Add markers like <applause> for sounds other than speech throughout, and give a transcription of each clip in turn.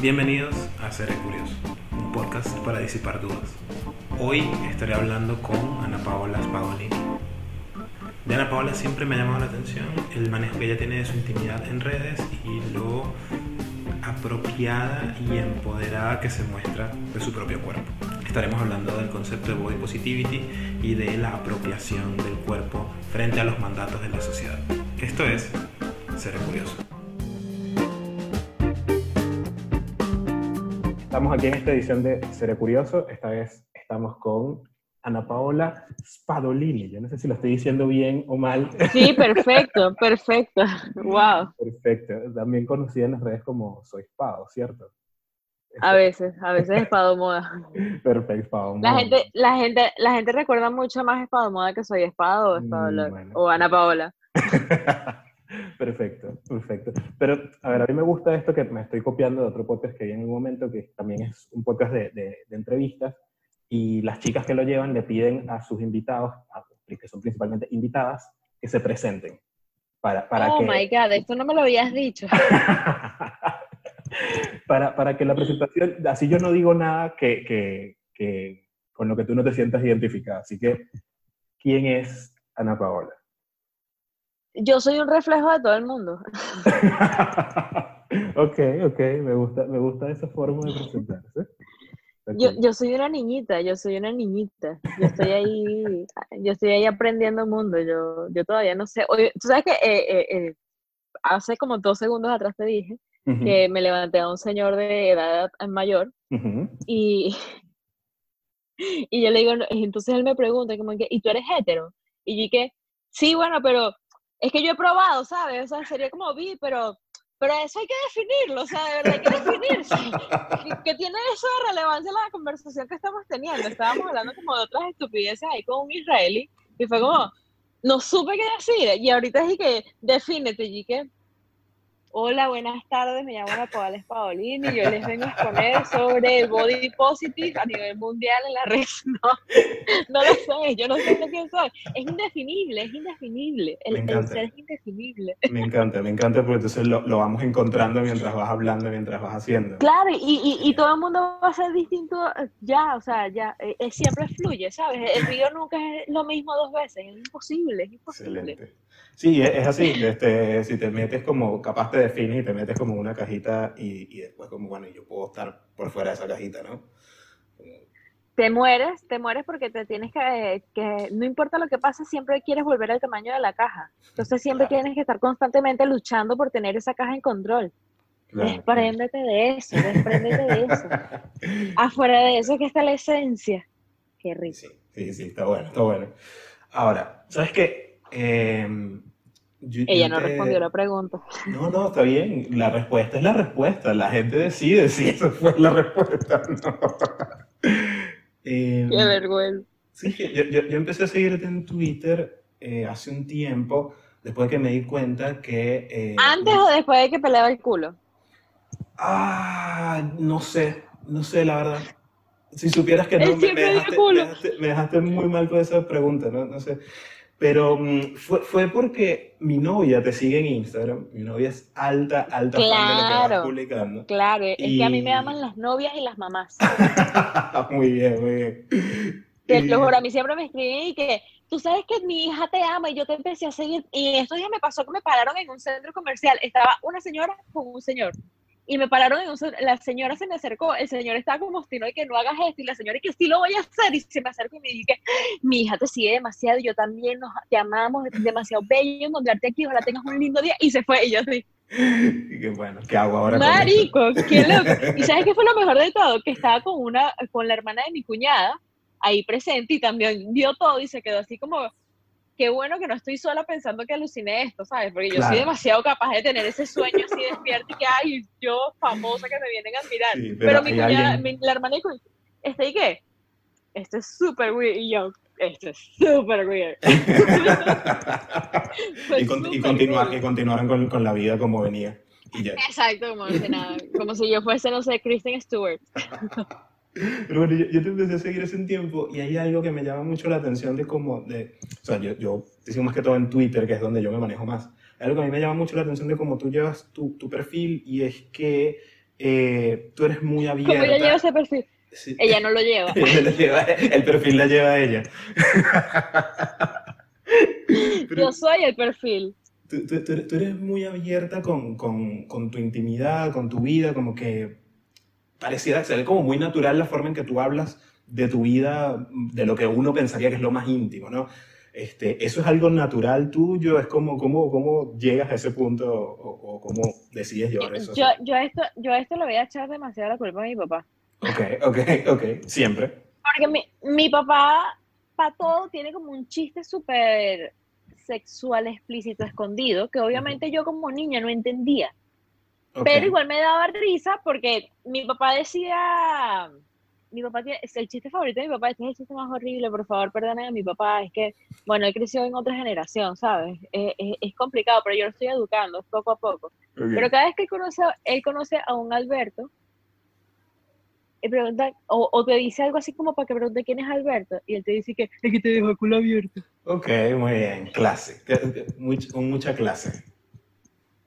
Bienvenidos a Seré Curioso, un podcast para disipar dudas. Hoy estaré hablando con Ana Paola Spadolini. De Ana Paola siempre me ha llamado la atención el manejo que ella tiene de su intimidad en redes y lo apropiada y empoderada que se muestra de su propio cuerpo. Estaremos hablando del concepto de body positivity y de la apropiación del cuerpo frente a los mandatos de la sociedad. Esto es Seré Curioso. Estamos aquí en esta edición de Seré Curioso. Esta vez estamos con Ana Paola Spadolini. Yo no sé si lo estoy diciendo bien o mal. Sí, perfecto, perfecto. Wow. Perfecto. También conocida en las redes como Soy Spado, ¿cierto? A veces, a veces Espado Moda. Perfecto, Espado Moda. La gente, la gente, la gente recuerda mucho más Espado Moda que Soy Espado o Espado Mm, o Ana Paola. <laughs> perfecto, perfecto. Pero, a ver, a mí me gusta esto que me estoy copiando de otro podcast que vi en un momento, que también es un podcast de, de- de entrevistas, y las chicas que lo llevan le piden a sus invitados, a- que son principalmente invitadas, que se presenten. Para, para oh que, my god, esto no me lo habías dicho. <laughs> para, para que la presentación, así yo no digo nada que, que, que con lo que tú no te sientas identificada. Así que, ¿quién es Ana Paola? Yo soy un reflejo de todo el mundo. <laughs> ok, ok, me gusta, me gusta esa forma de presentarse. Yo, yo soy una niñita, yo soy una niñita. Yo estoy ahí, <laughs> yo estoy ahí aprendiendo mundo. Yo, yo todavía no sé. Oye, tú sabes que eh, eh, eh, hace como dos segundos atrás te dije Ujú, que me levanté a un señor de edad mayor ujú. y, <laughs> y yo le digo, entonces él me pregunta, como que, ¿y tú eres hetero? Y yo dije, sí, bueno, pero es que yo he probado, ¿sabes? O sea, sería como vi, pero, pero eso hay que definirlo, o sea, de verdad hay que definirse. ¿Qué, <laughs> qué tiene eso de relevancia en la conversación que estamos teniendo? Estábamos hablando como de otras estupideces ahí con un israelí y fue como, no supe qué decir. Y ahorita dije que, defínete, y dije, Hola, buenas tardes, me llamo Paola Paolini y yo les vengo a exponer sobre el body positive a nivel mundial en la red. <laughs> No, no lo sé, yo no sé lo que soy. Es indefinible, es indefinible. El, Me el encanta. ser es indefinible. Me encanta, me encanta porque entonces lo, lo vamos encontrando mientras vas hablando, mientras vas haciendo. Claro, y, y, y todo el mundo va a ser distinto ya, o sea, ya, eh, eh, siempre fluye, ¿sabes? El río nunca es lo mismo dos veces, es imposible, es imposible. Excelente. Sí, es, es así. Este, si te metes como, capaz te defines y te metes como una cajita y, y después como, bueno, yo puedo estar por fuera de esa cajita, ¿no? Te mueres, te mueres porque te tienes que, que, no importa lo que pase, siempre quieres volver al tamaño de la caja. Entonces siempre Claro. tienes que estar constantemente luchando por tener esa caja en control. Claro, Despréndete de eso, despréndete de eso. <laughs> Afuera de eso que está la esencia. Qué rico. Sí, sí, sí, está bueno, está bueno. Ahora, ¿sabes qué? Em, yo- Ella yo no te- respondió la pregunta. No, no, está bien. La respuesta es la respuesta. La gente decide si esa fue la respuesta o no. Em, Qué vergüenza. Sí, yo, yo- empecé a seguirte en Twitter eh, hace un tiempo, después de que me di cuenta que... eh, ¿Antes o después de que peleaba el culo? Ah, no sé, no sé, la verdad. Si supieras que no, me, me dejaste, me dejaste- me dejaste muy mal con esa pregunta, ¿no? No sé. Pero mm, fue, fue porque mi novia te sigue en Instagram. Mi novia es alta, alta fan de lo que vas Claro. publicando. Claro, es que a mí me Y- aman las novias y las mamás. <laughs> muy bien, muy bien. Te Y- lo juro, a mí siempre me escriben y que tú sabes que mi hija te ama y yo te empecé a seguir. Y estos días me pasó que me pararon en un centro comercial. Estaba una señora con un señor. Y me pararon en un. La señora se me acercó. El señor estaba como obstinado y que no hagas esto. Y la señora y que sí lo voy a hacer. Y se me acercó y me dije mi hija te sigue demasiado. Y yo también nos, te amamos. Es demasiado bello encontrarte aquí. Ojalá tengas un lindo día. Y se fue. Y yo así, <laughs> y qué bueno, ¿qué hago ahora marico, qué loco. <laughs> ¿Y sabes qué fue lo mejor de todo? Que estaba con una, con la hermana de mi cuñada ahí presente y también vio todo y se quedó así como, qué bueno que no estoy sola pensando que aluciné esto, ¿sabes? Porque yo Claro. soy demasiado capaz de tener ese sueño así despierto y que, ay, yo famosa que me vienen a admirar. Sí, pero pero mi cuñada, alguien- mi- la hermana de cu- este y qué, esto es súper weird y yo, esto es súper weird. <laughs> <laughs> Fue y, con- y súper continuar, cool. y continuaron con, con la vida como venía. Y ya. Exacto, como si nada, como si yo fuese, no sé, Kristen Stewart. <laughs> Pero <laughs> bueno, yo, yo te empecé a seguir hace un tiempo y hay algo que me llama mucho la atención de cómo, de, o sea, yo, yo te sigo más que todo en Twitter, que es donde yo me manejo más. Hay algo que a mí me llama mucho la atención de cómo tú llevas tu, tu perfil y es que eh, tú eres muy abierta. ¿Cómo ella lleva ese perfil? Ella no lo <laughs> lleva. el perfil la lleva ella. <laughs> Yo soy el perfil. Tú, eres muy abierta con, tu intimidad, con tu vida, como que pareciera ser como muy natural la forma en que tú hablas de tu vida, de lo que uno pensaría que es lo más íntimo, ¿no? Este, ¿Eso es algo natural tuyo? ¿Es como, cómo, cómo llegas a ese punto o, cómo decides llevar eso? Yo, yo, esto, yo esto lo voy a echar demasiado la culpa a mi papá. Ok, ok, ok, siempre. Porque mi, mi papá, para todo, tiene como un chiste súper sexual explícito escondido, que obviamente yo como niña no entendía. Pero igual me daba risa porque mi papá decía, mi papá tiene, es el chiste favorito de mi papá, este es el chiste más horrible, por favor, perdone a mi papá, es que, bueno, él creció en otra generación, ¿sabes? Es, es, complicado, pero yo lo estoy educando, poco a poco. Pero cada vez que él conoce, él conoce a un Alberto, pregunta, o, o, te dice algo así como para que pregunte quién es Alberto, y él te dice que es que te dejó el culo abierto. Ok, muy bien, clase, con mucha clase.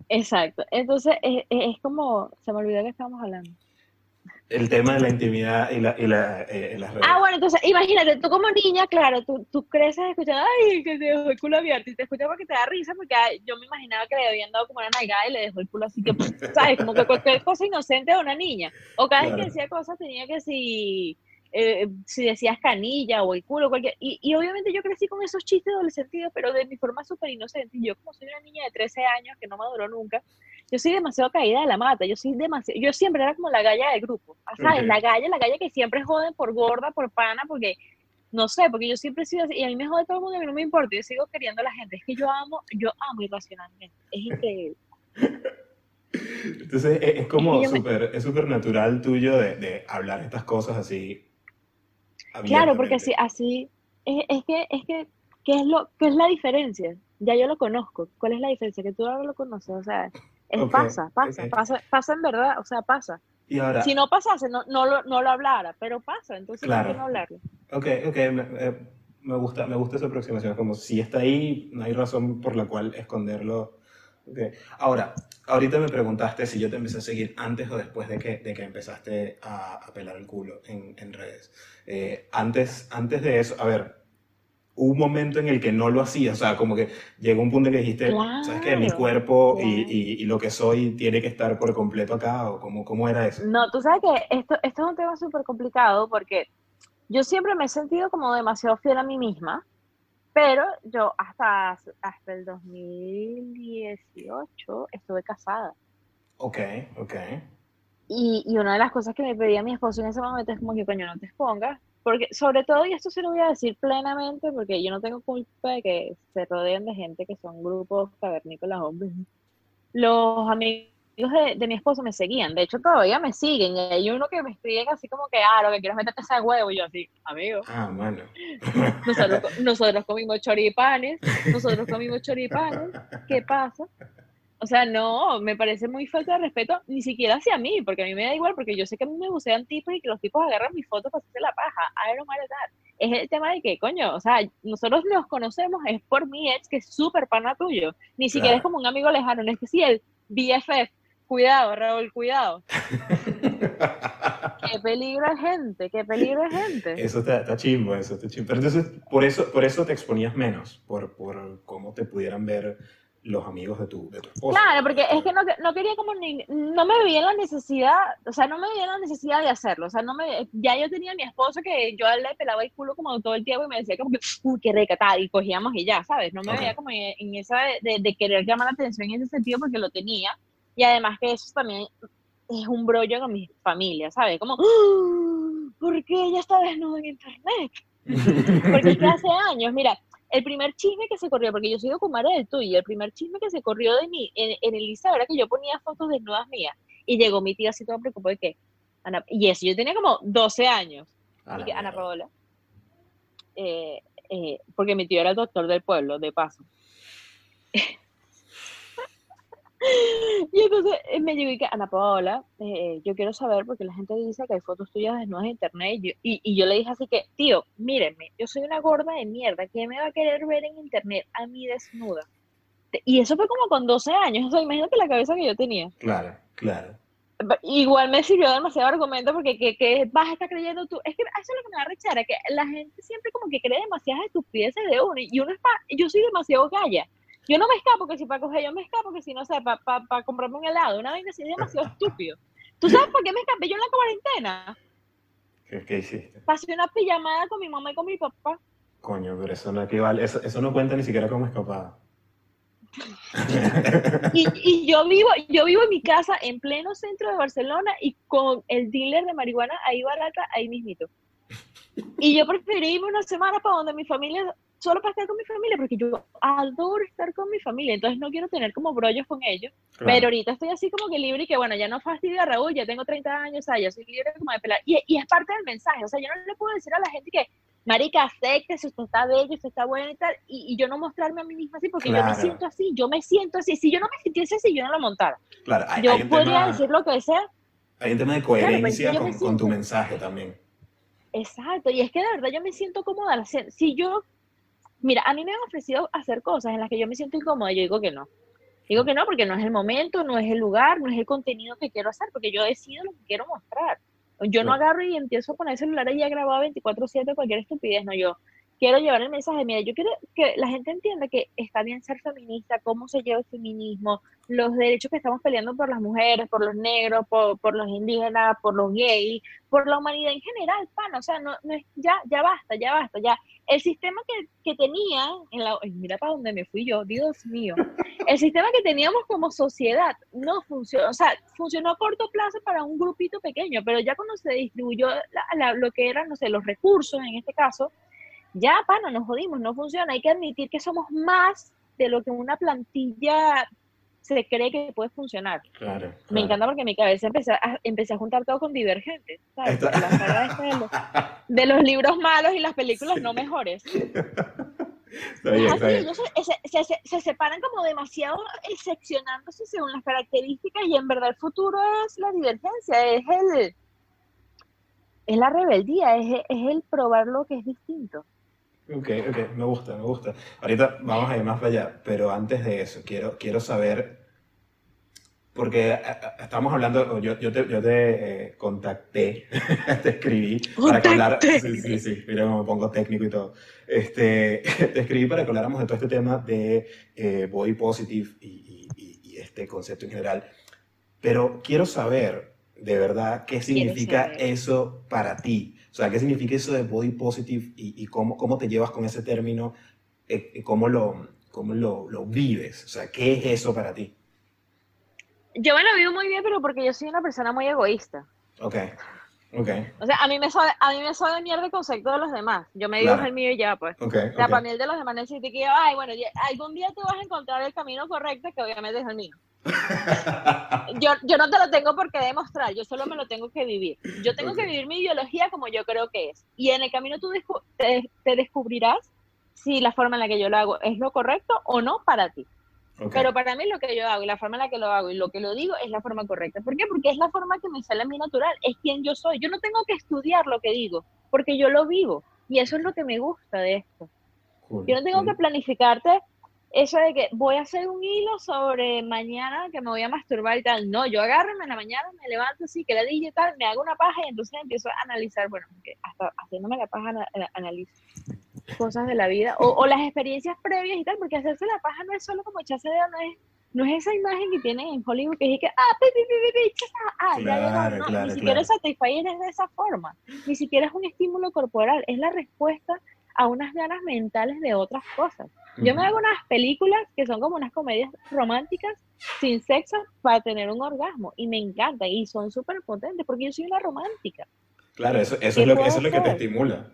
Exacto, entonces es, es como, se me olvidó que estábamos hablando el tema de la intimidad y, la, y la, eh, las redes. Ah, bueno, entonces imagínate, tú como niña, claro, tú, tú creces escuchando, ay, que te dejó el culo abierto, y te escuchas porque te da risa, porque yo me imaginaba que le habían dado como una nalgada y le dejó el culo así que, <laughs> ¿sabes? Como que cualquier cosa inocente de una niña. O cada vez que decía cosas tenía que si eh, si decías canilla o el culo, cualquier... Y, y, obviamente yo crecí con esos chistes doble sentido, pero de mi forma súper inocente. Yo como soy una niña de 13 años que no maduró nunca, yo soy demasiado caída de la mata, yo soy demasiado... Yo siempre era como la galla del grupo, ¿sabes? La galla, la galla que siempre joden por gorda, por pana, porque... No sé, porque yo siempre he sido así, y a mí me jode todo el mundo, mí no me importa, yo sigo queriendo a la gente. Es que yo amo, yo amo irracionalmente, es increíble. Entonces es, como súper es súper natural tuyo de, de hablar estas cosas así Claro, porque así, así es, es, que, es que, ¿qué es, lo, ¿qué es la diferencia? Ya yo lo conozco. ¿Cuál es la diferencia? Que tú ahora lo conoces, o sea, es, pasa, pasa, pasa, pasa en verdad, o sea, pasa. Y ahora, si no pasase, no, no, lo, no lo hablara, pero pasa, entonces claro. no hablarlo. Ok, ok, me, eh, me, gusta, me gusta esa aproximación, como si está ahí, no hay razón por la cual esconderlo. Okay. Ahora, ahorita me preguntaste si yo te empecé a seguir antes o después de que, de que empezaste a, a pelar el culo en, en redes. Eh, antes, antes de eso, a ver, hubo un momento en el que no lo hacía, o sea, como que llegó un punto en que dijiste, ¿sabes qué? Mi cuerpo y, y, lo que soy tiene que estar por completo acá, o cómo, cómo era eso. No, tú sabes que esto, esto es un tema súper complicado porque yo siempre me he sentido como demasiado fiel a mí misma, pero yo hasta, hasta el 2018 estuve casada. Ok, ok. Y, y, una de las cosas que me pedía mi esposo en ese momento es como que coño no te expongas, porque sobre todo, y esto se lo voy a decir plenamente, porque yo no tengo culpa de que se rodeen de gente que son grupos cavernícolas hombres. Los amigos de, de, mi esposo me seguían, de hecho todavía me siguen, y hay uno que me escribe así como que, ah, lo que quiero es meterte ese huevo, y yo así, amigo. Ah, bueno. <laughs> Nosotros, nosotros comimos choripanes, nosotros comimos choripanes, ¿qué pasa? O sea, no, me parece muy falta de respeto, ni siquiera hacia mí, porque a mí me da igual, porque yo sé que a mí me bucean tipos y que los tipos agarran mis fotos para hacerse la paja. I don't matter that. Es el tema de que, coño, o sea, nosotros nos conocemos, es por mi ex, que es súper pana tuyo. Ni siquiera es como un amigo lejano, no es que sí, el BFF. Cuidado, Raúl, cuidado. <laughs> qué peligro de gente, qué peligro de gente. Eso está, está chimbo, eso está chimbo. Pero entonces, por eso, por eso te exponías menos, por, por cómo te pudieran ver los amigos de tu, de tu esposa. Claro, porque es que no, no quería como ni, no me veía la necesidad, o sea, no me veía la necesidad de hacerlo, o sea, no me, ya yo tenía a mi esposo que yo le pelaba el culo como todo el tiempo y me decía como que, uy, qué rica, tal, y cogíamos y ya, ¿sabes? No me veía como en, esa de, de, querer llamar la atención en ese sentido porque lo tenía, y además que eso también es un brollo con mi familia, ¿sabes? Como, ¡Ah! ¿por qué ella está desnuda en internet? <laughs> porque es que hace años, mira, el primer chisme que se corrió, porque yo soy documare del tuyo, el primer chisme que se corrió de mí en, en el liceo era que yo ponía fotos desnudas mías. Y llegó mi tía así toda preocupada de que, Ana, y eso, yo tenía como 12 años. y que, Ana Paola, eh, eh, porque mi tío era el doctor del pueblo, de paso. Y me llegó y que, Ana Paola, eh, yo quiero saber, porque la gente dice que hay fotos tuyas desnudas en internet, y yo, y, yo le dije así que, tío, mírenme, yo soy una gorda de mierda, ¿qué me va a querer ver en internet a mí desnuda? Y eso fue como con 12 años, o sea, imagínate la cabeza que yo tenía. Claro, claro. igual me sirvió demasiado argumento porque que, vas a estar creyendo tú. Es que eso es lo que me da rechera, que la gente siempre como que cree demasiadas estupideces de uno. Y uno es yo soy demasiado galla. Yo no me escapo que si para coger, yo me escapo que si no sé, para pa, comprarme un helado. Una vez así es demasiado <laughs> estúpido. ¿Tú sabes por qué me escapé yo en la cuarentena? ¿Qué, qué hiciste? Pasé una pijamada con mi mamá y con mi papá. Coño, pero eso no equivale, eso, eso no cuenta ni siquiera como escapada. <laughs> y, y, yo vivo, yo vivo en mi casa en pleno centro de Barcelona y con el dealer de marihuana ahí barata, ahí mismito. Y yo preferí irme una semana para donde mi familia, solo para estar con mi familia, porque yo adoro estar con mi familia, entonces no quiero tener como brollos con ellos. Pero ahorita estoy así como que libre y que bueno, ya no fastidia a Raúl, ya tengo 30 años, o sea, ya soy libre como de pelar. Y, y es parte del mensaje, o sea, yo no le puedo decir a la gente que marica, acepte si usted está bello, usted está bueno y tal, y, yo no mostrarme a mí misma así, porque yo me siento así, yo me siento así. Si yo no me sintiese así, yo no lo montara. Claro, yo podría decir lo que sea. Hay un tema de coherencia con, tu mensaje también. Exacto, y es que de verdad yo me siento cómoda. Si yo, mira, a mí me han ofrecido hacer cosas en las que yo me siento incómoda, yo digo que no. Digo que no, porque no es el momento, no es el lugar, no es el contenido que quiero hacer, porque yo decido lo que quiero mostrar. Yo no agarro y empiezo a poner el celular y ya grabado 24/7 cualquier estupidez, no, yo quiero llevar el mensaje, mira, yo quiero que la gente entienda que está bien ser feminista, cómo se lleva el feminismo, los derechos que estamos peleando por las mujeres, por los negros, por, los indígenas, por los gays, por la humanidad en general, pan, o sea, no, no es, ya, ya basta, ya basta, ya. El sistema que, que tenía, en la, mira para dónde me fui yo, Dios mío, el sistema que teníamos como sociedad no funcionó, o sea, funcionó a corto plazo para un grupito pequeño, pero ya cuando se distribuyó lo que eran, no sé, los recursos en este caso, ya, pana, nos jodimos, no funciona. Hay que admitir que somos más de lo que una plantilla se cree que puede funcionar. Claro, Me encanta porque en mi cabeza empecé a, empecé a juntar todo con divergentes, ¿sabes? de, los, libros malos y las películas no mejores. <laughs> se, separan como demasiado seccionándose según las características y en verdad el futuro es la divergencia, es el es la rebeldía, es, es el probar lo que es distinto. Ok, ok, me gusta, me gusta. Ahorita vamos a ir más para allá, pero antes de eso, quiero, quiero saber, porque eh, eh, estamos hablando, yo, yo te, yo te eh, contacté, <laughs> te escribí para que hablar, sí, sí, sí, mira cómo me pongo técnico y todo. Este, <laughs> te escribí para que habláramos de todo este tema de body positive y, y, y, este concepto en general, pero quiero saber de verdad qué significa eso para ti. O sea, ¿qué significa eso de body positive y, y cómo, cómo te llevas con ese término? Eh, ¿Cómo, lo, cómo lo, lo, vives? O sea, ¿qué es eso para ti? Yo me lo vivo muy bien, pero porque yo soy una persona muy egoísta. Ok, ok. O sea, a mí me sabe, a mí me sabe mierda el concepto de los demás. Yo me digo el mío y ya, pues. Okay, o sea, para mí el de los demás necesita que, ay, bueno, algún día tú vas a encontrar el camino correcto, que obviamente es el mío. <laughs> yo, yo no te lo tengo por qué demostrar, yo solo me lo tengo que vivir. Yo tengo que vivir mi ideología como yo creo que es. Y en el camino tú te, descubrirás si la forma en la que yo lo hago es lo correcto o no para ti. Pero para mí lo que yo hago y la forma en la que lo hago y lo que lo digo es la forma correcta. ¿Por qué? Porque es la forma que me sale a mí natural, es quien yo soy. Yo no tengo que estudiar lo que digo, porque yo lo vivo. Y eso es lo que me gusta de esto. yo no tengo que planificarte eso de que voy a hacer un hilo sobre mañana que me voy a masturbar y tal. No, yo agarro en la mañana, me levanto así, que la dije y tal, me hago una paja y entonces empiezo a analizar, bueno, hasta haciéndome la paja analizo cosas de la vida o, las experiencias previas y tal, porque hacerse la paja no es solo como echarse de no es, no es esa imagen que tienen en Hollywood que es que, ah, pi, pi, pi, ah, ya llegó, no, ni siquiera es satisfacer es de esa forma, ni siquiera es un estímulo corporal, es la respuesta a unas ganas mentales de otras cosas. Yo me hago unas películas que son como unas comedias románticas sin sexo para tener un orgasmo y me encanta y son súper potentes porque yo soy una romántica. Claro, eso, eso es, lo, eso es lo que te estimula.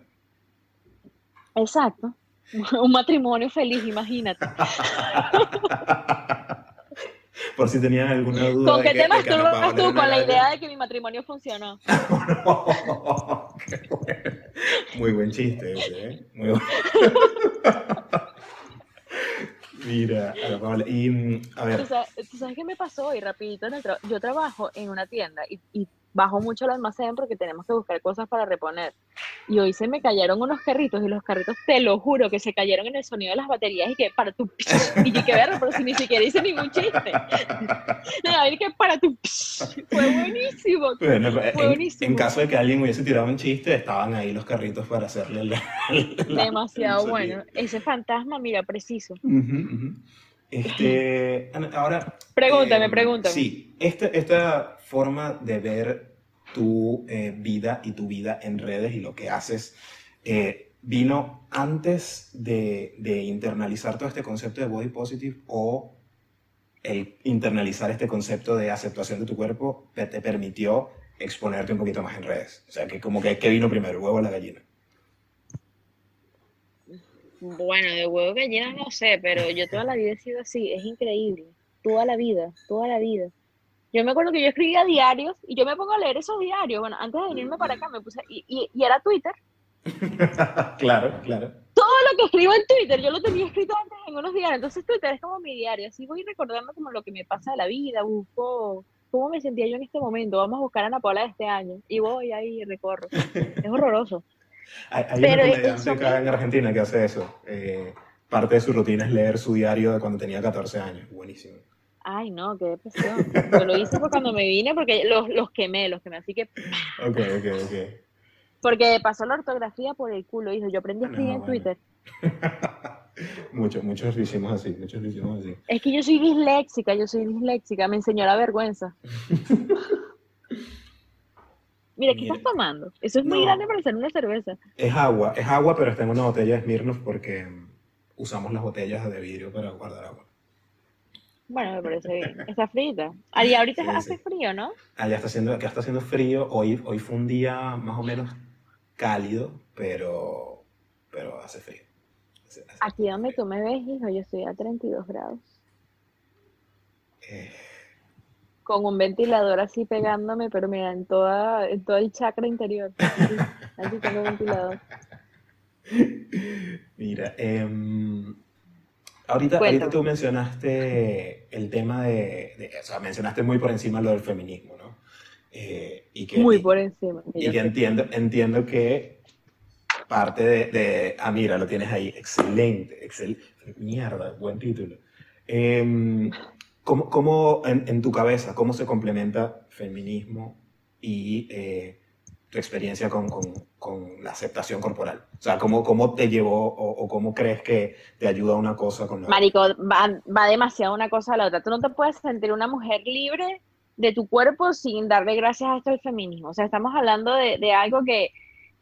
Exacto. <laughs> Un matrimonio feliz, imagínate. <laughs> <laughs> Por si tenían alguna duda. ¿Con qué te masturbas tú con la idea de que mi matrimonio funcionó? <laughs> Muy buen chiste ese, ¿eh? Muy bueno. <laughs> Mira, y mm, a ver. ¿Tú sabes, qué me pasó hoy rapidito? yo trabajo en una tienda y, bajo mucho el almacén porque tenemos que buscar cosas para reponer. Y hoy se me cayeron unos carritos y los carritos, te lo juro, que se cayeron en el sonido de las baterías y que para tu... Y que verlo, pero si ni siquiera hice ningún chiste. <laughs> y que para tu... Fue buenísimo. fue en, buenísimo. En caso de que alguien hubiese tirado un chiste, estaban ahí los carritos para hacerle la... Demasiado bueno. Ese fantasma, mira, preciso. Este, ahora... Pregúntame, eh, pregúntame. Sí, esta, esta forma de ver tu eh, vida y tu vida en redes y lo que haces eh, vino antes de, de, internalizar todo este concepto de body positive o el internalizar este concepto de aceptación de tu cuerpo te permitió exponerte un poquito más en redes. O sea, que como que, ¿qué vino primero, el huevo o la gallina? Bueno, de huevo gallina no sé, pero yo toda la vida he sido así, es increíble. Toda la vida, toda la vida. Yo me acuerdo que yo escribía diarios y yo me pongo a leer esos diarios. Bueno, antes de venirme para acá me puse, y, y, era Twitter. <laughs> claro, claro. Todo lo que escribo en Twitter, yo lo tenía escrito antes en unos diarios. Entonces Twitter es como mi diario. Así voy recordando como lo que me pasa de la vida, busco cómo me sentía yo en este momento. Vamos a buscar a Ana Paula de este año. Y voy ahí y recorro. Es horroroso. <laughs> Hay, hay Pero una comediante acá en Argentina que hace eso. Eh, parte de su rutina es leer su diario de cuando tenía 14 años. Buenísimo. Ay, no, qué depresión. Yo lo hice cuando me vine porque los, los quemé, los quemé. Así que. <laughs> Ok, ok, ok. Porque pasó la ortografía por el culo, hijo. Yo aprendí a escribir en Twitter. <laughs> muchos, muchos lo hicimos así, muchos lo hicimos así. Es que yo soy disléxica, yo soy disléxica. Me enseñó la vergüenza. <laughs> Mira, ¿qué estás tomando? Eso es muy grande para hacer una cerveza. Es agua, es agua, pero está en una botella de Smirnoff porque usamos las botellas de vidrio para guardar agua. Bueno, me parece bien. <laughs> Está frita. Y ahorita hace frío, ¿no? Allá está haciendo, acá está haciendo frío. Hoy, hoy fue un día más o menos cálido, pero, pero hace frío. Aquí donde tú me ves, hijo, yo estoy a 32 grados. Eh, con un ventilador así pegándome, pero mira, en toda, en todo el chakra interior. Así, tengo ventilador. <laughs> Mira, em, ahorita, ahorita, tú mencionaste el tema de, o sea, mencionaste muy por encima lo del feminismo, ¿no? Eh, y que, muy por encima. Y que entiendo, entiendo que parte de, de, ah, mira, lo tienes ahí, excelente, excelente, mierda, buen título. Eh, ¿Cómo, cómo en, en, tu cabeza, cómo se complementa feminismo y eh, tu experiencia con, con, con, la aceptación corporal? O sea, ¿cómo, cómo te llevó o, o, cómo crees que te ayuda una cosa con la Marico, va, va demasiado una cosa a la otra. Tú no te puedes sentir una mujer libre de tu cuerpo sin darle gracias a esto del feminismo. O sea, estamos hablando de, de algo que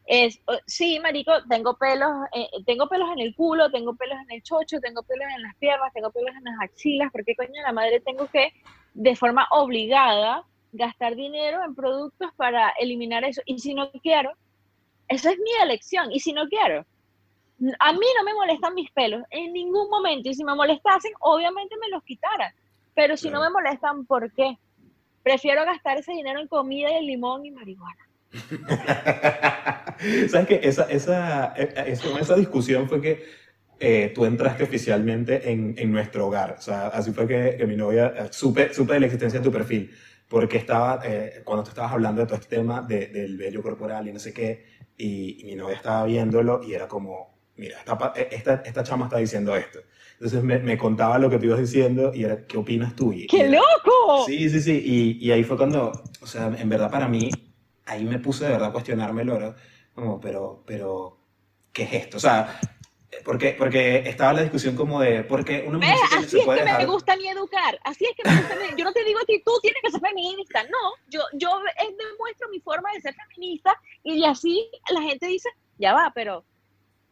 es, sí, marico, tengo pelos, eh, tengo pelos en el culo, tengo pelos en el chocho, tengo pelos en las piernas, tengo pelos en las axilas, porque coño la madre tengo que, de forma obligada, gastar dinero en productos para eliminar eso. Y si no quiero, esa es mi elección. Y si no quiero, a mí no me molestan mis pelos en ningún momento. Y si me molestasen, obviamente me los quitaran. Pero si no me molestan, ¿por qué? Prefiero gastar ese dinero en comida y en limón y marihuana. <laughs> ¿Sabes qué? Esa, esa, e, e, esa, esa discusión fue que eh, tú entraste oficialmente en, en, nuestro hogar. O sea, así fue que, que mi novia eh, supe, supe de la existencia de tu perfil. Porque estaba, eh, cuando tú estabas hablando de todo este tema de, del vello corporal y no sé qué, y, y, mi novia estaba viéndolo y era como, mira, esta, esta, esta chama está diciendo esto. Entonces me, me, contaba lo que tú ibas diciendo y era, ¿qué opinas tú? Y, ¡Qué loco! Sí, sí, sí. Y, y ahí fue cuando, o sea, en verdad para mí, ahí me puse de verdad a cuestionármelo, ¿no? como, pero, pero, ¿qué es esto? O sea, porque, porque estaba la discusión como de, porque una mujer así se puede es que me gusta mi educar, así es que me gusta mi, yo no te digo a ti, tú tienes que ser feminista, no, yo, yo demuestro mi forma de ser feminista y así la gente dice, ya va, pero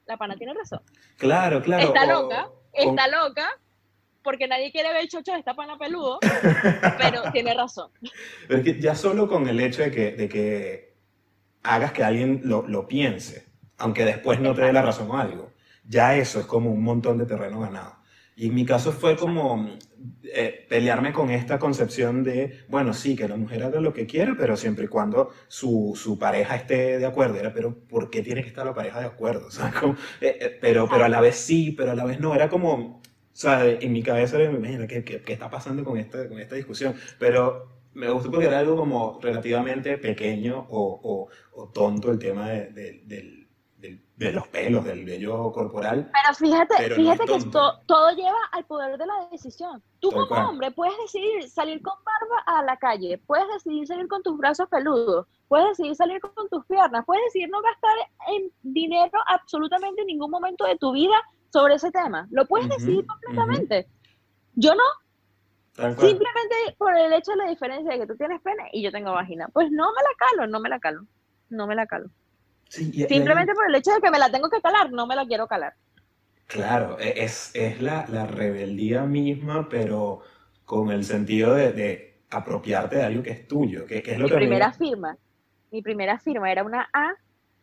la pana tiene razón. Claro, claro. Está loca, está loca, porque nadie quiere ver chocho de esta pana peludo, <laughs> pero tiene razón. Pero es que ya solo con el hecho de que, de que hagas que alguien lo, lo piense, aunque después no te dé la razón o algo. Ya eso es como un montón de terreno ganado. Y en mi caso fue como eh, pelearme con esta concepción de, bueno, sí, que la mujer haga lo que quiera, pero siempre y cuando su, su pareja esté de acuerdo. Era, pero ¿por qué tiene que estar la pareja de acuerdo? <laughs> O sea, como, eh, eh, pero, pero a la vez sí, pero a la vez no. Era como, o sea, en mi cabeza era, imagina, ¿qué, qué, qué está pasando con esta, con esta discusión? Pero me gustó porque era algo como relativamente pequeño o, o, tonto el tema de, de, los pelos, del vello corporal. Pero fíjate, fíjate que todo lleva al poder de la decisión. Tú como hombre puedes decidir salir con barba a la calle, puedes decidir salir con tus brazos peludos, puedes decidir salir con tus piernas, puedes decidir no gastar en dinero absolutamente en ningún momento de tu vida sobre ese tema. Lo puedes decidir completamente. Yo no, Simplemente por el hecho de la diferencia de que tú tienes pene y yo tengo vagina. Pues no me la calo, no me la calo. No me la calo. Simplemente por el hecho de que me la tengo que calar, no me la quiero calar. Claro, e, es, es la, la, rebeldía misma, pero con el sentido de, de, apropiarte de algo que es tuyo. Que, es lo mi primera firma, mi primera firma era una A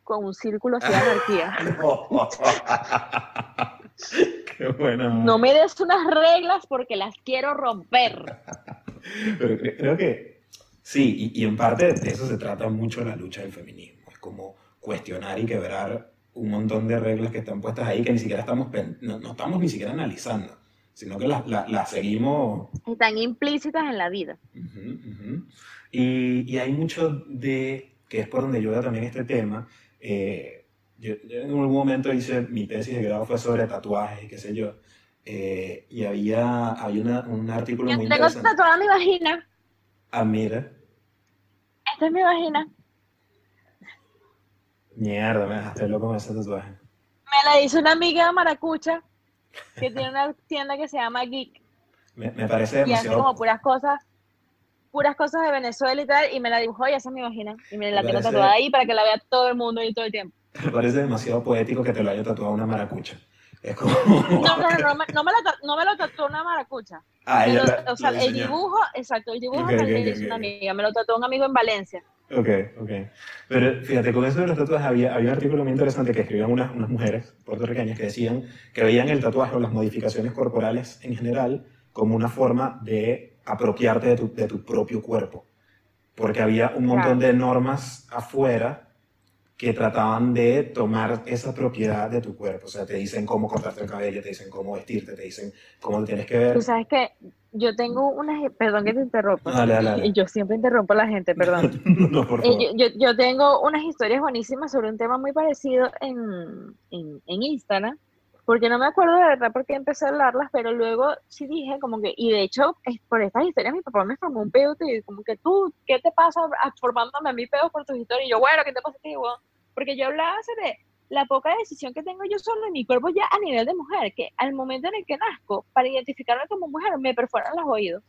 con un círculo así de anarquía. <laughs> No me des unas reglas porque las quiero romper. Pero creo que sí, y, en parte de eso se trata mucho la lucha del feminismo. Es como cuestionar y quebrar un montón de reglas que están puestas ahí que ni siquiera estamos, no, estamos ni siquiera analizando, sino que las, seguimos... Están implícitas en la vida. Y, y, hay mucho de, que es por donde yo veo también este tema, eh, yo, en algún momento hice mi tesis de grado fue sobre tatuajes y qué sé yo. Eh, y había, había una, un artículo yo muy tengo interesante. tatuada mi vagina. Ah, mira. Esta es mi vagina. Mierda, me dejaste loco con ese tatuaje. Me la hizo una amiga de Maracucha que tiene una tienda que se llama Geek. Me, me parece demasiado... Y hace como puras cosas puras cosas de Venezuela y tal, y me la dibujó y esa es mi vagina. Y me, la tengo tatuada ahí para que la vea todo el mundo y todo el tiempo. Me parece demasiado poético que te lo haya tatuado una maracucha. Es como... No, <laughs> no, no, no, me, lo, no me lo tatuó una maracucha. Ah, ella o sea, el dibujo, exacto, el dibujo me lo hizo una amiga, me lo tatuó un amigo en Valencia. Ok, ok. Pero fíjate, con eso de los tatuajes había, había un artículo muy interesante que escribían unas, unas mujeres puertorriqueñas que decían que veían el tatuaje o las modificaciones corporales en general como una forma de apropiarte de tu, de tu propio cuerpo. Porque había un montón de normas afuera que trataban de tomar esa propiedad de tu cuerpo. O sea, te dicen cómo cortarte el cabello, te dicen cómo vestirte, te dicen cómo tienes que ver. Tú sabes que yo tengo unas... Perdón que te interrumpa. Dale, dale, Yo siempre interrumpo a la gente, perdón. <laughs> no, por favor. Yo, yo, tengo unas historias buenísimas sobre un tema muy parecido en, en, en Instagram porque no me acuerdo de verdad por qué empecé a hablarlas, pero luego sí dije como que, y de hecho, es por estas historias mi papá me formó un pedo, y como que tú, ¿qué te pasa formándome a mí pedo por tus historias? Y yo, bueno, ¿qué te pasa a ti, Porque yo hablaba de la poca decisión que tengo yo solo en mi cuerpo ya a nivel de mujer, que al momento en el que nazco, para identificarme como mujer, me perforan los oídos.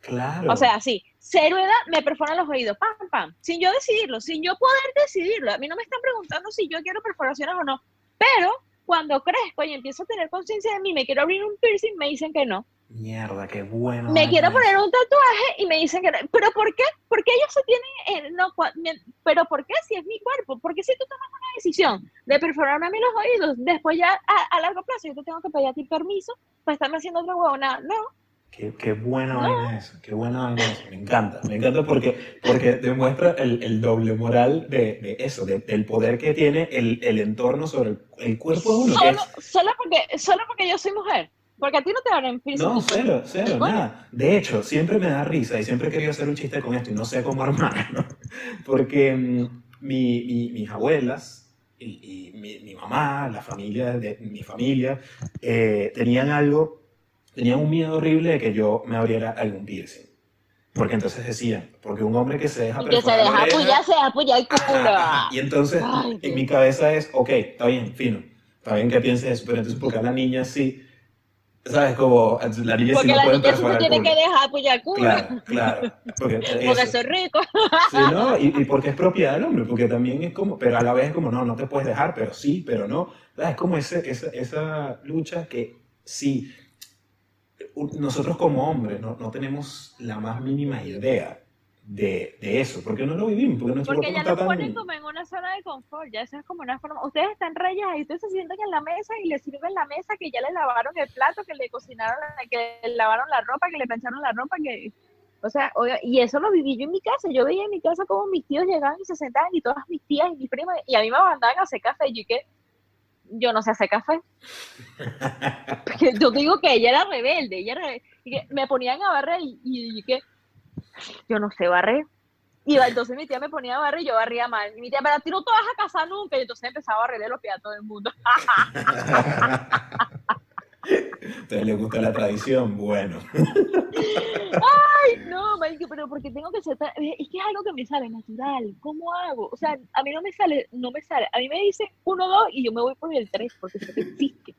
Claro. O sea, sí, cero edad me perforan los oídos, pam, pam, sin yo decidirlo, sin yo poder decidirlo. A mí no me están preguntando si yo quiero perforaciones o no, pero cuando crezco y empiezo a tener conciencia de mí, me quiero abrir un piercing, me dicen que no. Mierda, qué bueno. Me quiero poner un tatuaje y me dicen que no. ¿Pero por qué? Porque ellos se tienen... Eh, no, ¿Pero por qué si es mi cuerpo? Porque si tú tomas una decisión de perforarme a mí los oídos, después ya a, largo plazo yo te tengo que pedir a ti permiso para estarme haciendo otra huevona. No, Qué, qué buena vaina eso, qué buena vaina eso. Me encanta, me encanta porque, porque demuestra el, el doble moral de, de eso, de, del poder que tiene el, el entorno sobre el, el, cuerpo de uno. Solo, solo, porque, solo porque yo soy mujer. Porque a ti no te van a empezar. No, cero, cero, nada. De hecho, siempre me da risa y siempre he querido hacer un chiste con esto y no sé cómo armarlo. <laughs> Porque mm, mi, mi, mis abuelas y, y mi, mi, mamá, la familia de mi familia, eh, tenían algo tenían un miedo horrible de que yo me abriera algún piercing. Porque entonces decían, porque un hombre que se deja... que se deja apoyar, se deja apoyar el culo. Y entonces en mi cabeza es, ok, está bien, fino, está bien que pienses eso, pero entonces porque a la niña sí, ¿sabes? Como la niña porque sí no la niña sí se tiene que dejar el culo. Claro, claro. Porque, <laughs> porque soy rico. Sí, ¿no? Y, y, porque es propiedad del hombre, porque también es como, pero a la vez es como, no, no te puedes dejar, pero sí, pero no. Es como ese, esa, esa lucha que sí, nosotros como hombres no, no, tenemos la más mínima idea de, de, eso, porque no lo vivimos, porque Porque ya lo ponen como en una zona de confort, ya eso es como una forma, ustedes están rayas y ustedes se sientan en la mesa y les sirven la mesa que ya les lavaron el plato, que le cocinaron, que le lavaron la ropa, que le plancharon la ropa, que, o sea, y eso lo viví yo en mi casa, yo veía en mi casa como mis tíos llegaban y se sentaban y todas mis tías y mis primas, y a mí me mandaban a hacer café, y yo que yo no sé hacer café. <laughs> yo digo que ella era rebelde, ella me ponían a barrer y, y, que yo no sé barrer. Y entonces mi tía me ponía a barrer y yo barría mal. Y mi tía, pero a ti no te vas a casar nunca. Y entonces empezaba a barrerle los pies a todo el mundo. <laughs> ¿Te le gusta la tradición? Bueno. <laughs> Ay, no, pero porque tengo que ser Es que es algo que me sale natural. ¿Cómo hago? O sea, a mí no me sale, no me sale. A mí me dicen uno, dos y yo me voy por el tres porque sé que existe.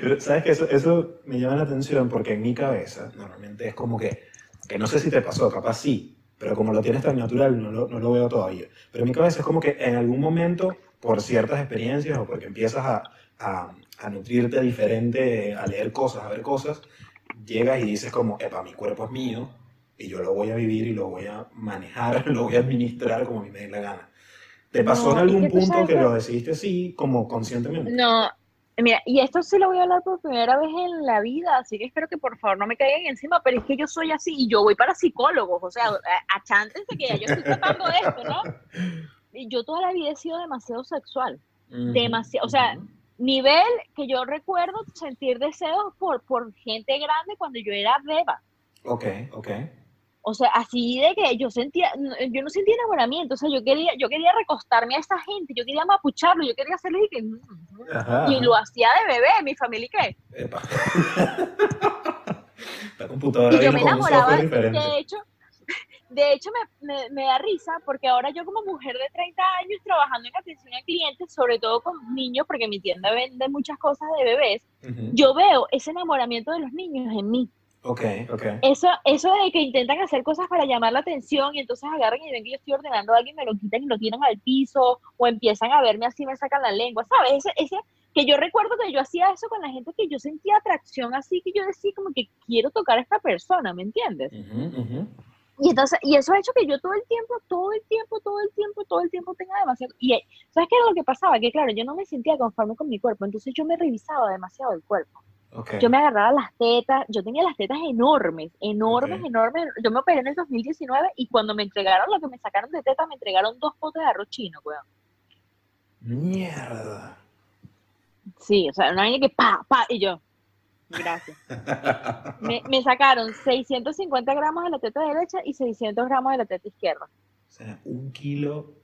Pero, ¿sabes que eso, eso me llama la atención porque en mi cabeza normalmente es como que, que no sé si te pasó, capaz sí, pero como lo tienes tan natural no lo, no lo veo todavía. Pero en mi cabeza es como que en algún momento, por ciertas experiencias o porque empiezas a, a, a nutrirte diferente, a leer cosas, a ver cosas, llegas y dices como, epa, mi cuerpo es mío y yo lo voy a vivir y lo voy a manejar, <laughs> lo voy a administrar como a mí me dé la gana. ¿Te pasó en algún punto que lo decidiste así, como conscientemente? No, Mira, y esto sí lo voy a hablar por primera vez en la vida, así que espero que por favor no me caigan encima, pero es que yo soy así y yo voy para psicólogos, o sea, achántense que ya yo estoy tratando esto, ¿no? <laughs> Y yo toda la vida he sido demasiado sexual, demasiado, o sea, nivel que yo recuerdo sentir deseos por, por gente grande cuando yo era beba. Ok, ok. O sea, así de que yo sentía, yo no sentía enamoramiento, o sea, yo quería, yo quería recostarme a esa gente, yo quería mapucharlo, yo quería hacerle y que, mm". y lo hacía de bebé, mi familia, ¿qué? <laughs> La computadora y yo me enamoraba, de hecho, de hecho me, me, da risa porque ahora yo como mujer de 30 años trabajando en atención a clientes, sobre todo con niños, porque mi tienda vende muchas cosas de bebés, yo veo ese enamoramiento de los niños en mí. Ok, ok. Eso, eso de que intentan hacer cosas para llamar la atención y entonces agarran y ven que yo estoy ordenando a alguien, me lo quitan y lo tiran al piso o empiezan a verme así, me sacan la lengua, ¿sabes? Ese, ese, que yo recuerdo que yo hacía eso con la gente que yo sentía atracción así, que yo decía como que quiero tocar a esta persona, ¿me entiendes? Y entonces, y eso ha hecho que yo todo el tiempo, todo el tiempo, todo el tiempo, todo el tiempo tenga demasiado. Y ¿sabes qué era lo que pasaba? Que claro, yo no me sentía conforme con mi cuerpo, entonces yo me revisaba demasiado el cuerpo. Yo me agarraba las tetas, yo tenía las tetas enormes, enormes, enormes. Yo me operé en el 2019 y cuando me entregaron lo que me sacaron de teta, me entregaron dos potes de arroz chino, weón. Mierda. Sí, o sea, una niña que pa, pa, y yo, gracias. <laughs> me, me, sacaron 650 gramos de la teta derecha y 600 gramos de la teta izquierda. O sea, un kilo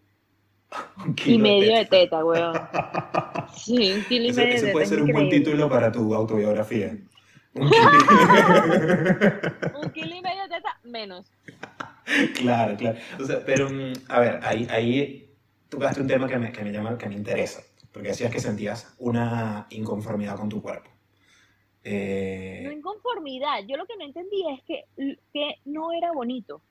<laughs> y medio de teta, weón. <laughs> Sí, un kilo y medio ese, puede ser un buen título para tu autobiografía. <laughs> Un kilo, y medio de teta menos. Claro, claro. O sea, pero, mm, a ver, ahí, ahí tocaste un tema que me, que me llama, que me interesa. Porque decías que sentías una inconformidad con tu cuerpo. Eh... No inconformidad. Yo lo que no entendía es que, que no era bonito.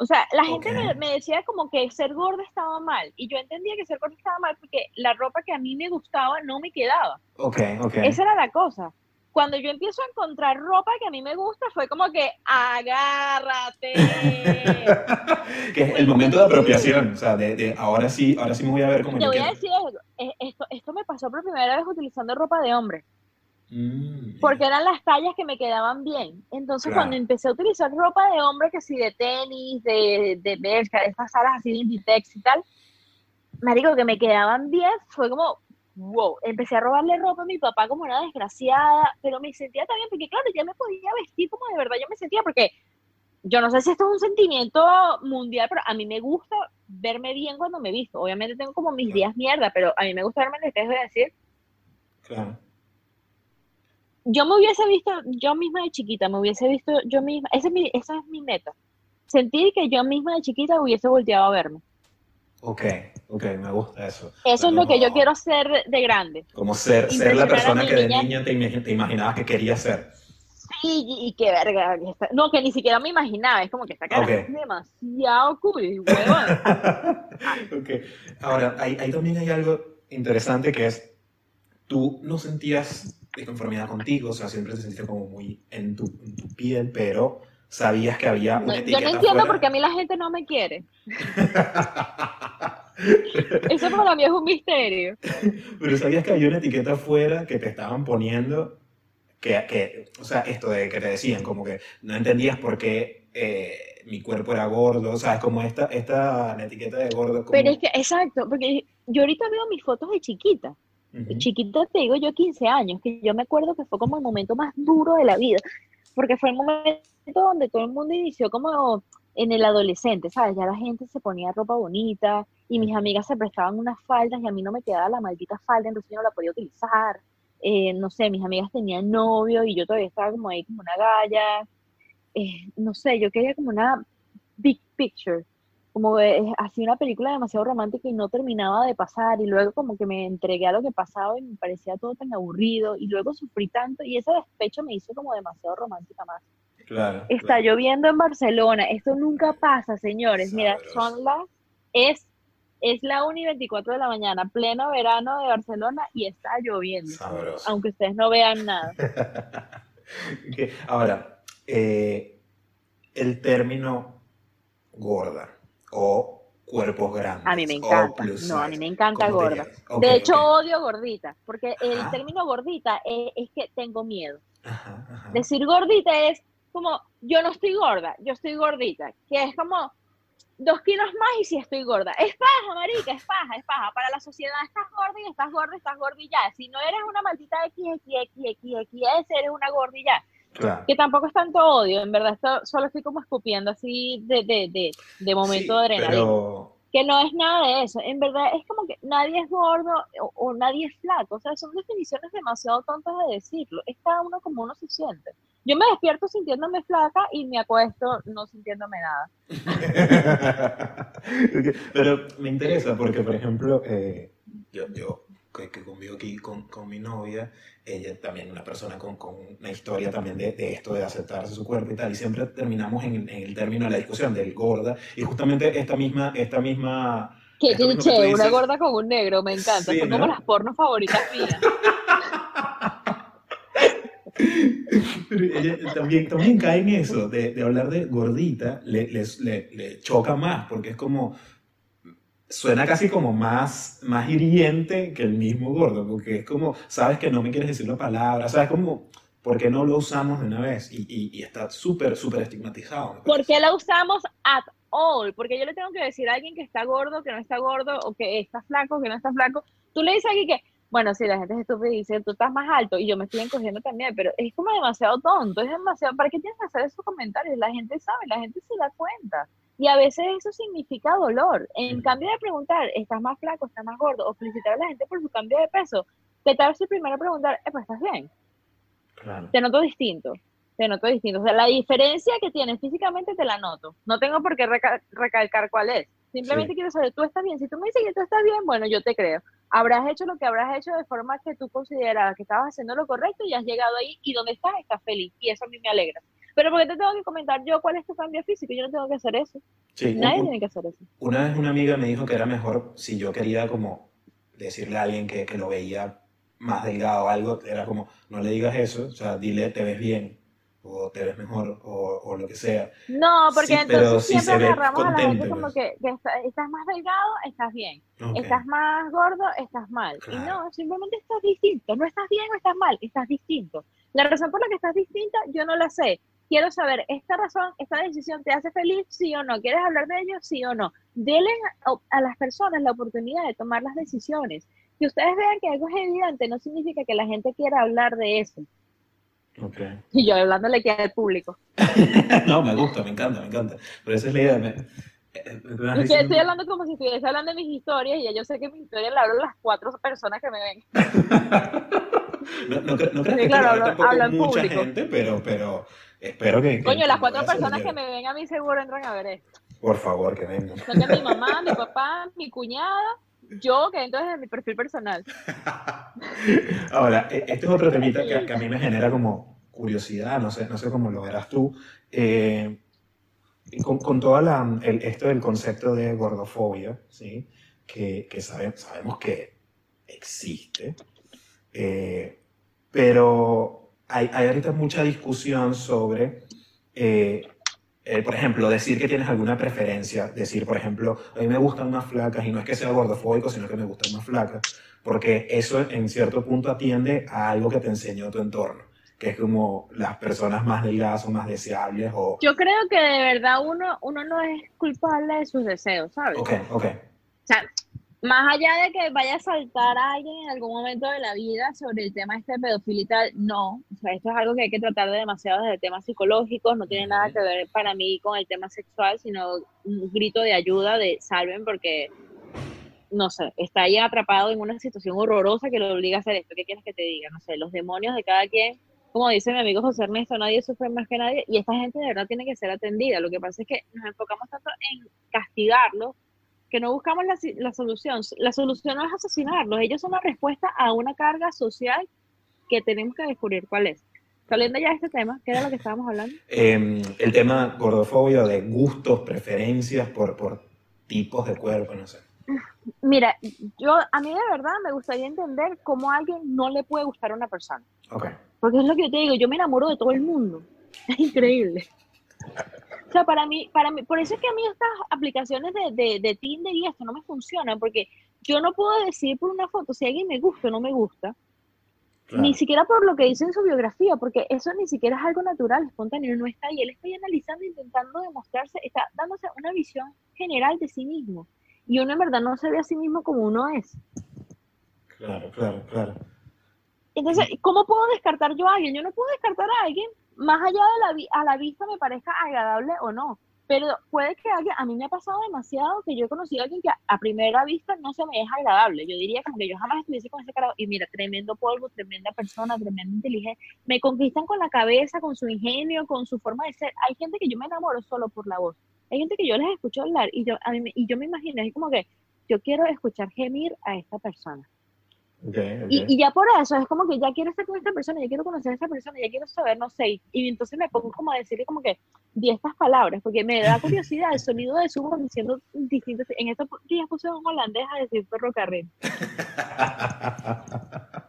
O sea, la gente me, decía como que ser gorda estaba mal. Y yo entendía que ser gorda estaba mal porque la ropa que a mí me gustaba no me quedaba. Ok, ok. Esa era la cosa. Cuando yo empiezo a encontrar ropa que a mí me gusta, fue como que agárrate. <laughs> que es el momento de apropiación. O sea, de, ahora sí, ahora sí me voy a ver como Te voy a decir Esto, esto me pasó por primera vez utilizando ropa de hombre. Mm, porque eran las tallas que me quedaban bien. Entonces, cuando empecé a utilizar ropa de hombre, que sí, de tenis, de, de Bershka, de estas alas así de Inditex y tal, marico, que me quedaban bien, fue como, wow. Empecé a robarle ropa a mi papá como una desgraciada, pero me sentía también, porque claro, ya me podía vestir como de verdad yo me sentía, porque yo no sé si esto es un sentimiento mundial, pero a mí me gusta verme bien cuando me visto. Obviamente tengo como mis días mierda, pero a mí me gusta verme en el espejo y decir, claro yo me hubiese visto yo misma de chiquita, me hubiese visto yo misma, esa es mi, esa es mi meta. Sentir que yo misma de chiquita hubiese volteado a verme. Ok, ok, me gusta eso. Eso es lo que yo quiero ser de grande. Como ser, ser la persona que de niña te, te, imaginabas que querías ser. Sí, y, qué verga. no, que ni siquiera me imaginaba. Es como que esta cara es demasiado cool, <laughs> ok. Ahora, ahí, ahí también hay algo interesante que es, tú no sentías de conformidad contigo, o sea, siempre te sentiste como muy en tu, piel, pero sabías que había una etiqueta Yo no entiendo por qué a mí la gente no me quiere. <laughs> Eso para mí es un misterio. Pero sabías que había una etiqueta afuera que te estaban poniendo, que, que, o sea, esto de que te decían, como que no entendías por qué eh, mi cuerpo era gordo, o sea, es como esta, esta la etiqueta de gordo. Pero es que, exacto, porque yo ahorita veo mis fotos de chiquita Chiquita te digo yo 15 años, que yo me acuerdo que fue como el momento más duro de la vida, porque fue el momento donde todo el mundo inició como en el adolescente, ¿sabes? Ya la gente se ponía ropa bonita y mis amigas se prestaban unas faldas y a mí no me quedaba la maldita falda, entonces yo no la podía utilizar. Eh, no sé, mis amigas tenían novio y yo todavía estaba como ahí como una galla. Eh, no sé, yo quería como una big picture, como eh, así una película demasiado romántica y no terminaba de pasar y luego como que me entregué a lo que pasaba y me parecía todo tan aburrido y luego sufrí tanto y ese despecho me hizo como demasiado romántica más. Claro. Está claro. lloviendo en Barcelona. Esto nunca pasa, señores. Mira, son las. Es, es la 1 y 24 de la mañana, pleno verano de Barcelona y está lloviendo. Sabroso. Aunque ustedes no vean nada. <laughs> Ahora, eh, el término gorda o cuerpos grandes. A mí me encanta. No, a mí me encanta ¿cómo te gorda. De hecho, odio gordita, porque el término gordita es, es que tengo miedo. Ajá, ajá. Decir gordita es como, yo no estoy gorda, yo estoy gordita, que es como dos kilos más y si estoy gorda. Es paja, marica, es paja, es paja. Para la sociedad estás gorda y estás gorda, estás gorda y ya. Si no eres una maldita XXXXS, eres una ya. Claro. Que tampoco es tanto odio, en verdad, solo estoy como escupiendo así de, de, de, de momento Sí, de adrenalina. pero Que no es nada de eso. En verdad es como que nadie es gordo o, o nadie es flaco. O sea, son definiciones demasiado tontas de decirlo. Es cada uno como uno se siente. Yo me despierto sintiéndome flaca y me acuesto no sintiéndome nada. <laughs> Pero me interesa porque, por ejemplo, eh, yo, yo que, que convivo aquí con, con mi novia, ella también una persona con, con una historia también de, de esto de aceptarse su cuerpo y tal, y siempre terminamos en, el- en el término de la discusión del gorda, y justamente esta misma, esta misma... Qué mismo que cliché, una gorda con un negro, me encanta. Sí, Son como ¿no? las pornos favoritas mías. <laughs> Ella también, también cae en eso, de, de hablar de gordita, le, le, le choca más, porque es como, suena casi como más, más hiriente que el mismo gordo, porque es como, sabes que no me quieres decir la palabra, sabes como, ¿por qué no lo usamos de una vez? Y, y, y está súper, súper estigmatizado. ¿Por qué la usamos at all? Porque yo le tengo que decir a alguien que está gordo, que no está gordo, o que está flaco, que no está flaco. Tú le dices a alguien que, bueno, sí, la gente es estúpida y dice, tú estás más alto, y yo me estoy encogiendo también, pero es como demasiado tonto, es demasiado, ¿para qué tienes que hacer esos comentarios? La gente sabe, la gente se da cuenta. Y a veces eso significa dolor. En cambio de preguntar, ¿estás más flaco, estás más gordo? O felicitar a la gente por su cambio de peso, ¿qué tal si primero preguntar, eh, pues estás bien? Claro. te noto distinto. Te noto distinto. O sea, la diferencia que tienes físicamente te la noto. No tengo por qué reca- recalcar cuál es. Simplemente Sí. quiero saber, tú estás bien. Si tú me dices que tú estás bien, bueno, yo te creo. Habrás hecho lo que habrás hecho de forma que tú considerabas que estabas haciendo lo correcto y has llegado ahí y donde estás, estás feliz. Y eso a mí me alegra. Pero ¿por qué te tengo que comentar yo cuál es tu cambio físico? Yo no tengo que hacer eso. Sí, Nadie un- tiene que hacer eso. Una vez una amiga me dijo que era mejor si yo quería como decirle a alguien que, que lo veía más delgado o algo, era como, no le digas eso, o sea, dile te ves bien, o te ves mejor, o, o lo que sea. No, porque Sí, entonces si siempre ve agarramos a la gente como pues. que, que está- estás más delgado, estás bien. Ok. Estás más gordo, estás mal. Y Claro. no, simplemente estás distinto. No estás bien o estás mal, estás distinto. La razón por la que estás distinta, yo no la sé. Quiero saber, ¿esta razón, esta decisión te hace feliz, sí o no? ¿Quieres hablar de ello, sí o no? Denle a, a las personas la oportunidad de tomar las decisiones. Que ustedes vean que algo es evidente no significa que la gente quiera hablar de eso. Ok. Y yo hablándole que al público. <laughs> no, me gusta, me encanta, me encanta. Pero esa es la idea. Me, eh, me Y que estoy hablando como si estuviese hablando de mis historias y ya yo sé que mi historia la hablo a las cuatro personas que me ven. <laughs> no, no, no creas Sí, que claro, habla- en mucha público. gente, pero, pero espero que... Coño, que las cuatro personas que me ven a mí seguro entran a ver esto. Por favor, que vengan. Son que mi mamá, mi papá, mi cuñada, yo que entro desde mi perfil personal. <laughs> Ahora, e- este es otro temita que, que a mí me genera como curiosidad, no sé, no sé cómo lo verás tú. Eh, con, con toda la, el, esto del concepto de gordofobia, ¿sí? que, que sabe- sabemos que existe, eh, pero hay, hay ahorita mucha discusión sobre, eh, eh, por ejemplo, decir que tienes alguna preferencia, decir, por ejemplo, a mí me gustan más flacas, y no es que sea gordofóbico, sino que me gustan más flacas, porque eso en cierto punto atiende a algo que te enseñó tu entorno, que es como las personas más delgadas son más deseables o... Yo creo que de verdad uno, uno no es culpable de sus deseos, ¿sabes? Ok, ok. O sea, Más allá de que vaya a saltar a alguien en algún momento de la vida sobre el tema este tal, no. O sea, esto es algo que hay que tratar de demasiado desde temas psicológicos, no tiene nada que ver para mí con el tema sexual, sino un grito de ayuda, de salven, porque, no sé, está ahí atrapado en una situación horrorosa que lo obliga a hacer esto. ¿Qué quieres que te diga? No sé, los demonios de cada quien, como dice mi amigo José Ernesto, nadie sufre más que nadie, y esta gente de verdad tiene que ser atendida. Lo que pasa es que nos enfocamos tanto en castigarlos que no buscamos la, la, solución. La solución no es asesinarlos, ellos son la respuesta a una carga social que tenemos que descubrir cuál es. Saliendo ya de este tema, ¿qué era lo que estábamos hablando? Eh, el tema gordofobia, de gustos, preferencias por, por tipos de cuerpo, no sé. Mira, yo a mí de verdad me gustaría entender cómo a alguien no le puede gustar a una persona. Okay. Porque es lo que yo te digo, yo me enamoro de todo el mundo. <laughs> Es increíble. O sea, para mí, para mí, por eso es que a mí estas aplicaciones de, de, de Tinder y esto no me funcionan, porque yo no puedo decir por una foto si a alguien me gusta o no me gusta, claro. ni siquiera por lo que dice en su biografía, porque eso ni siquiera es algo natural, espontáneo, no está ahí. Él está ahí analizando, intentando demostrarse, está dándose una visión general de sí mismo. Y uno en verdad no se ve a sí mismo como uno es. Claro, claro, claro. Entonces, ¿cómo puedo descartar yo a alguien? Yo no puedo descartar a alguien más allá de la, a la vista me parezca agradable o no. Pero puede que alguien, a mí me ha pasado demasiado que yo he conocido a alguien que a primera vista no se me es agradable. Yo diría como que yo jamás estuviese con ese cara. Y mira, tremendo polvo, tremenda persona, tremenda inteligente. Me conquistan con la cabeza, con su ingenio, con su forma de ser. Hay gente que yo me enamoro solo por la voz. Hay gente que yo les escucho hablar y yo, a mí, y yo me imagino, es como que yo quiero escuchar gemir a esta persona. Okay, okay. Y, y, ya por eso es como que ya quiero estar con esta persona, ya quiero conocer a esta persona, ya quiero saber, no sé, y entonces me pongo como a decirle como que di estas palabras, porque me da curiosidad el sonido de su voz diciendo distintos, en estos días puse un holandés a decir ferrocarril. <laughs>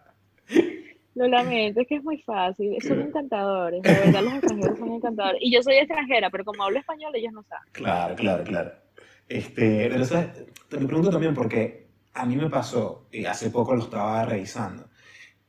Lo lamento, es que es muy fácil, son encantadores, de verdad los extranjeros son encantadores, y yo soy extranjera, pero como hablo español ellos no saben. Claro, claro, claro. Este, pero ¿sabes? te me pregunto también porque a mí me pasó, y hace poco lo estaba revisando,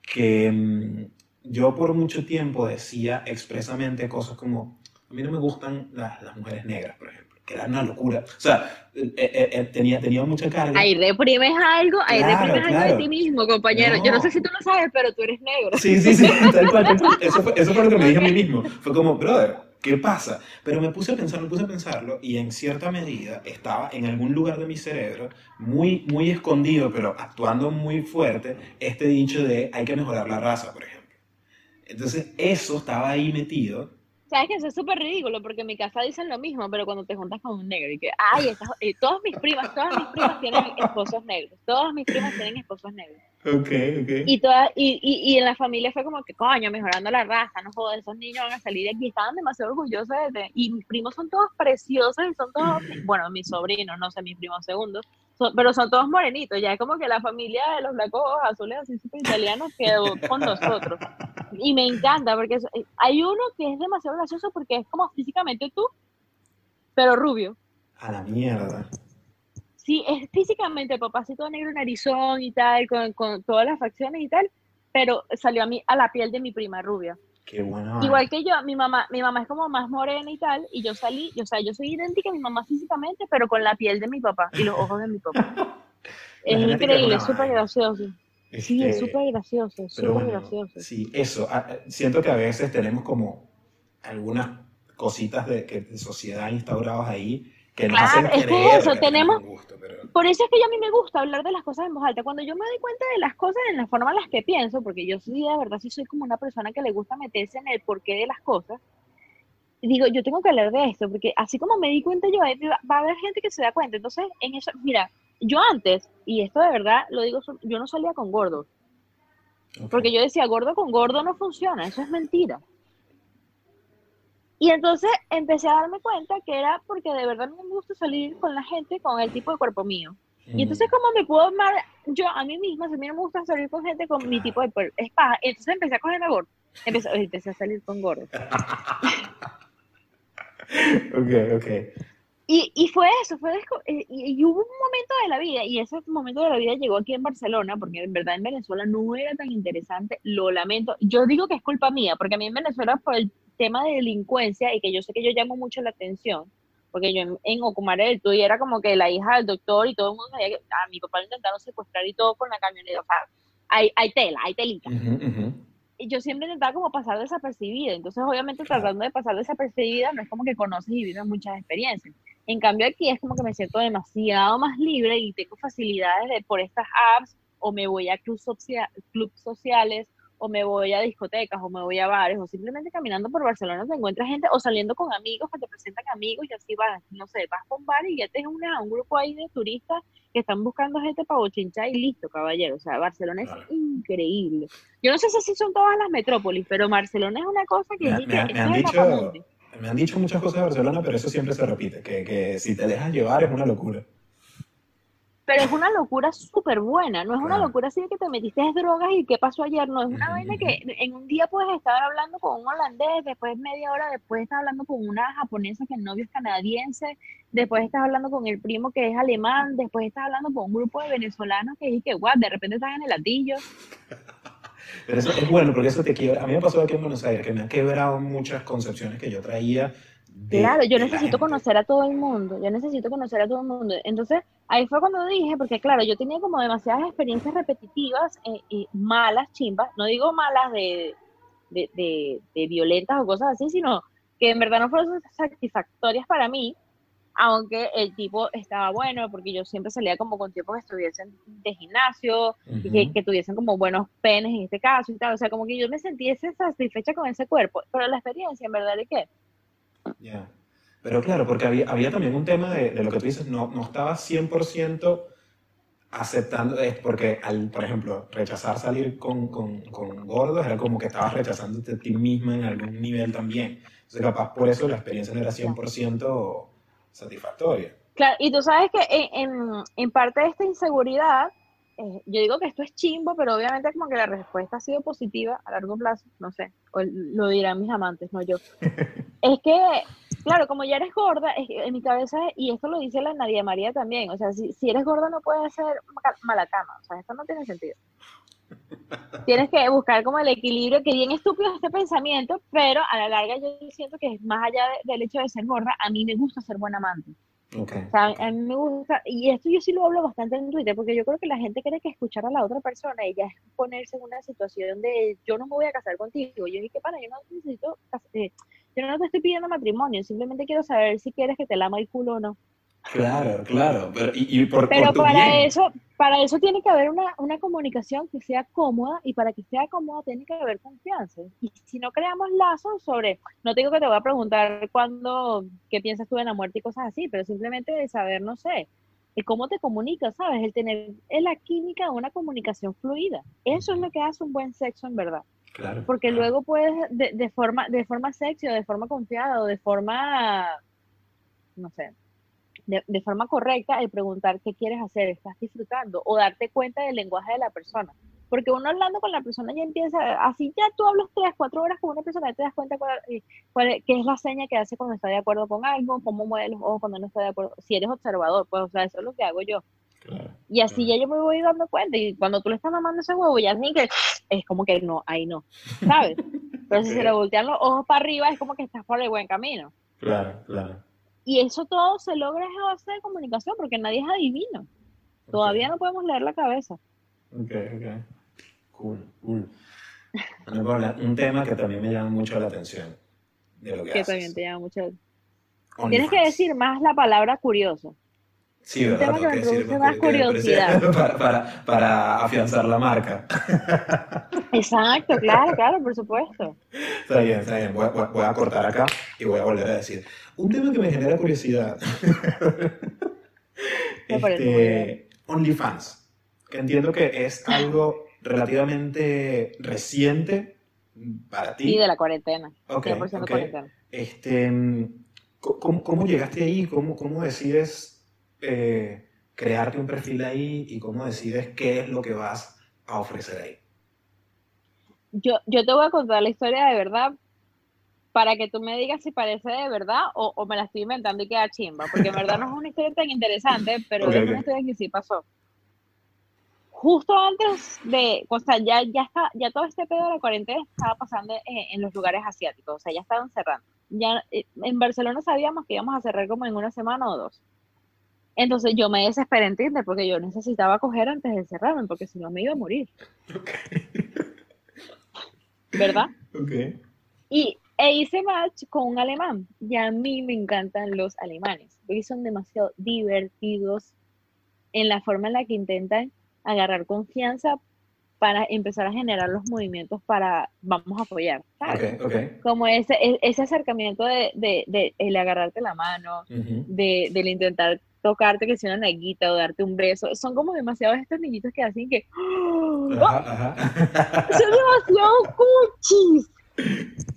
que mmm, yo por mucho tiempo decía expresamente cosas como, a mí no me gustan las, las mujeres negras, por ejemplo, que era una locura. O sea, eh, eh, eh, tenía, tenía mucha carga. Ahí reprimes algo, ahí Claro, reprimes algo claro. de ti mismo, compañero. Yo no No. sé si tú lo sabes, pero tú eres negro. Sí, sí, sí, tal cual. Eso fue, eso fue lo que me dije a mí mismo. Fue como, brother, ¿qué pasa? Pero me puse a pensar, me puse a pensarlo y en cierta medida estaba en algún lugar de mi cerebro, muy, muy escondido, pero actuando muy fuerte, este dicho de hay que mejorar la raza, por ejemplo. Entonces, eso estaba ahí metido. Sabes que eso es súper ridículo, porque en mi casa dicen lo mismo, pero cuando te juntas con un negro, y que, ay, eh, todas mis primas, todas mis primas tienen esposos negros, todas mis primas tienen esposos negros. Ok, <laughs> ok. Y, toda, y, y, y en la familia fue como que, coño, mejorando la raza, no jodas, esos niños van a salir de aquí, estaban demasiado orgullosos de, y mis primos son todos preciosos y son todos, <laughs> bueno, mis sobrinos, no sé, mis primos segundos, son- pero son todos morenitos, ya es como que la familia de los blancos azules así súper italianos quedó con nosotros. Y me encanta, porque hay uno que es demasiado gracioso porque es como físicamente tú, pero rubio. A la mierda. Sí, es físicamente papacito negro, narizón y tal, con, con todas las facciones y tal, pero salió a mí a la piel de mi prima rubia. Qué bueno. Igual que yo, mi mamá, mi mamá es como más morena y tal, y yo salí, o sea, yo soy idéntica a mi mamá físicamente, pero con la piel de mi papá y los ojos de mi papá. <laughs> Es increíble, es súper vaina. gracioso. Sí, es Este, súper gracioso, súper bueno, gracioso. sí, eso. ah, ah, Siento que a veces tenemos como algunas cositas de, que, de sociedad instauradas ahí que nos Claro, hacen es que creer eso, que tenemos- un gusto, pero... Por eso es que yo a mí me gusta hablar de las cosas en voz alta. Cuando yo me doy cuenta de las cosas en la forma en las que pienso, porque yo sí, de verdad, sí soy como una persona que le gusta meterse en el porqué de las cosas, digo, yo tengo que hablar de esto, porque así como me di cuenta yo, ahí va a haber gente que se da cuenta. Entonces, en eso, mira, yo antes, y esto de verdad lo digo, yo no salía con gordos, porque yo decía, gordo con gordo no funciona, eso es mentira. Y entonces empecé a darme cuenta que era porque de verdad no me gusta salir con la gente con el tipo de cuerpo mío. Y entonces, Mm, ¿cómo me puedo amar yo a mí misma? Si a mí no me gusta salir con gente con mi tipo de cuerpo, es paja. Entonces empecé a cogerme gordo. Empecé, empecé a salir con gordo. <laughs> Ok, ok. Y, y fue eso, fue eh, y, y hubo un momento de la vida, y ese momento de la vida llegó aquí en Barcelona, porque en verdad en Venezuela no era tan interesante, lo lamento. Yo digo que es culpa mía, porque a mí en Venezuela por el tema de delincuencia, y que yo sé que yo llamo mucho la atención, porque yo en, en Ocumare del Tuy era como que la hija del doctor y todo el mundo sabía que a mi papá lo intentaron secuestrar y todo con la camioneta, o sea, hay, hay tela, hay telita. Ujú, ujú. Y yo siempre intentaba como pasar desapercibida, entonces obviamente tratando de pasar desapercibida no es como que conoces y vives muchas experiencias. En cambio aquí es como que me siento demasiado más libre y tengo facilidades de, por estas apps o me voy a clubs socia- clubs sociales o me voy a discotecas o me voy a bares o simplemente caminando por Barcelona te encuentras gente o saliendo con amigos que te presentan amigos y así vas, no sé, vas con bar y ya tienes una, un grupo ahí de turistas que están buscando gente para bochinchar y listo, caballero. O sea, Barcelona es increíble. Yo no sé si así son todas las metrópolis, pero Barcelona es una cosa que Me, me- que me han dicho, me han dicho muchas cosas de Barcelona, pero eso siempre se repite, que, que si te dejas llevar es una locura. Pero es una locura súper buena, no es una locura así de que te metiste drogas y qué pasó ayer, no, es una vaina que en un día puedes estar hablando con un holandés, después media hora después estás hablando con una japonesa que el novio es canadiense, después estás hablando con el primo que es alemán, después estás hablando con un grupo de venezolanos que que, guau, de repente estás en el latillo. <laughs> Pero eso es bueno, porque eso te quiebra. A mí me pasó aquí en Buenos Aires, que me ha quebrado muchas concepciones que yo traía. De- Claro, yo de necesito conocer a todo el mundo, yo necesito conocer a todo el mundo. Entonces, ahí fue cuando dije, porque claro, yo tenía como demasiadas experiencias repetitivas eh, y malas, chimbas, no digo malas de, de, de, de violentas o cosas así, sino que en verdad no fueron satisfactorias para mí, aunque el tipo estaba bueno, porque yo siempre salía como con tipos que estuviesen de gimnasio, y que, que tuviesen como buenos penes en este caso y tal, o sea, como que yo me sentiese satisfecha con ese cuerpo, pero la experiencia en verdad es que Ya. Pero claro, porque había, había también un tema de, de lo que tú dices, no, no estaba 100% aceptando, es porque, al, por ejemplo, rechazar salir con, con, con gordos era como que estabas rechazándote a ti misma en algún nivel también. Entonces, capaz por eso la experiencia no era 100% satisfactoria. Claro, y tú sabes que en, en, en parte de esta inseguridad, eh, yo digo que esto es chimbo, pero obviamente como que la respuesta ha sido positiva a largo plazo, no sé, o lo dirán mis amantes, no yo. <laughs> es que, claro, como ya eres gorda, es en mi cabeza, y esto lo dice la Nadia María también, o sea, si, si eres gorda no puedes ser ma- mala cama, o sea, esto no tiene sentido. <laughs> Tienes que buscar como el equilibrio, que bien estúpido es este pensamiento, pero a la larga yo siento que es más allá de- del hecho de ser gorda, a mí me gusta ser buena amante. O sea, a mí me gusta, y esto yo sí lo hablo bastante en Twitter, porque yo creo que la gente cree que escuchar a la otra persona y ya es ponerse en una situación de yo no me voy a casar contigo. Yo dije, para, yo no necesito, eh, yo no te estoy pidiendo matrimonio, simplemente quiero saber si quieres que te lama el culo o no. Claro, claro. Pero, y, y por, Pero por tu para bien. eso, para eso tiene que haber una, una comunicación que sea cómoda y para que sea cómoda tiene que haber confianza. Y si no creamos lazos sobre, no te digo que te voy a preguntar cuándo, qué piensas tú en la muerte y cosas así, pero simplemente de saber, no sé, el cómo te comunicas, ¿sabes? El tener es la química de una comunicación fluida. Eso es lo que hace un buen sexo en verdad. Claro. Porque claro. luego puedes, de, de forma, de forma sexy o de forma confiada o de forma, no sé, de, de forma correcta, el preguntar qué quieres hacer, estás disfrutando o darte cuenta del lenguaje de la persona. Porque uno hablando con la persona ya empieza, así ya tú hablas tres, cuatro horas con una persona y te das cuenta cuál, eh, cuál qué es la seña que hace cuando está de acuerdo con algo, cómo mueve los ojos cuando no está de acuerdo. Si eres observador, pues, o sea, eso es lo que hago yo. Claro. Y así Claro. ya yo me voy dando cuenta. Y cuando tú le estás mamando ese huevo, ya ni que es como que no, ahí no, ¿sabes? <laughs> Pero si se le voltean los ojos para arriba, es como que estás por el buen camino. Claro, claro. Y eso todo se logra a base de comunicación, porque nadie es adivino. Todavía no podemos leer la cabeza. Ok, ok. Cool, cool. Paula, un tema que también me llama mucho la atención de lo que, Que haces. también te llama mucho. OnlyFans. Tienes que decir más la palabra curioso. Sí, un ¿verdad? tema que me produce más curiosidad. <laughs> Para, para, para afianzar la marca. Exacto, claro, claro, por supuesto. Está bien, está bien. Voy, a- voy a- cortar acá y voy a volver a decir. Un tema que me genera curiosidad. <laughs> Este, OnlyFans. Que entiendo que es algo relativamente reciente para ti. Sí, de la cuarentena. Ok, 100% ok. cuarentena. Este, ¿cómo, cómo llegaste ahí? ¿Cómo, cómo decides eh, crearte un perfil ahí? ¿Y cómo decides qué es lo que vas a ofrecer ahí? Yo, yo te voy a contar la historia de verdad para que tú me digas si parece de verdad o, o me la estoy inventando y queda chimba, porque en verdad no es una historia tan interesante, pero Ok, es una historia que sí pasó. Justo antes de, o sea, ya, ya, está, ya todo este pedo de la cuarentena estaba pasando en, en los lugares asiáticos, o sea, ya estaban cerrando. ya eh, en Barcelona sabíamos que íbamos a cerrar como en una semana o dos. Entonces yo me desesperé en Tinder porque yo necesitaba coger antes de cerrarme, porque si no me iba a morir. ¿Verdad? Ok. Y e hice match con un alemán. Y a mí me encantan los alemanes, porque son demasiado divertidos en la forma en la que intentan agarrar confianza para empezar a generar los movimientos para vamos a apoyar, ¿sabes? Ok, ok. Como ese, e- ese acercamiento de, de, de el agarrarte la mano, Ujú. de, del intentar tocarte que sea una naguita o darte un beso, son como demasiados estos niñitos que hacen que ¡Ah! Ajá, ajá. <laughs> son demasiado cuchis.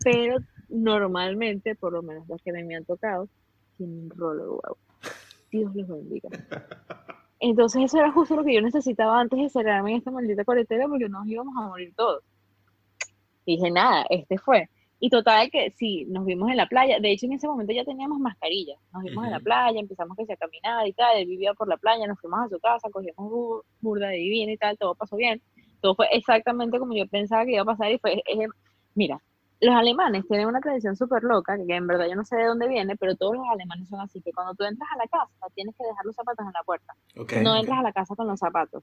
Pero normalmente, por lo menos los que me han tocado, tienen un rolo de huevo. Dios los bendiga. Entonces eso era justo lo que yo necesitaba antes de cerrarme en esta maldita cuarentena porque nos íbamos a morir todos. Y dije, nada, este fue. Y total que sí, nos vimos en la playa. De hecho, en ese momento ya teníamos mascarilla. Nos vimos en la playa, empezamos que se a caminar y tal. Él vivía por la playa, nos fuimos a su casa, cogimos bu- burda de divina y tal. Todo pasó bien. Todo fue exactamente como yo pensaba que iba a pasar. Y fue, es- mira, los alemanes tienen una tradición súper loca, que en verdad yo no sé de dónde viene, pero todos los alemanes son así, que cuando tú entras a la casa, tienes que dejar los zapatos en la puerta. Ok, No entras a la casa con los zapatos.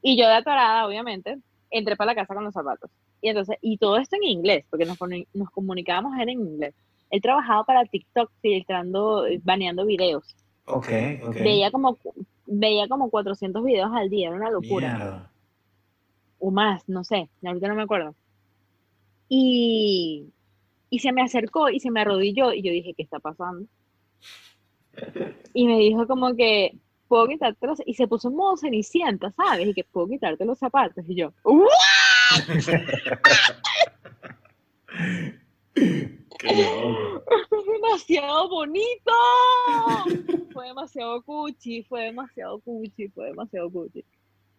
Y yo de atorada, obviamente, entré para la casa con los zapatos. Y entonces, y todo esto en inglés, porque nos, nos comunicábamos era en inglés. Él trabajaba para TikTok filtrando, baneando videos. Ok, ok. Veía como, veía como 400 videos al día, era una locura. Mierda. O más, no sé, ahorita no me acuerdo. Y, y se me acercó y se me arrodilló y yo dije, ¿qué está pasando? Y me dijo como que, ¿puedo quitarte los Y se puso en modo cenicienta, ¿sabes? Y que, ¿puedo quitarte los zapatos? Y yo. ¡Es <laughs> <laughs> demasiado bonito! Fue demasiado cuchi, fue demasiado cuchi, fue demasiado cuchi.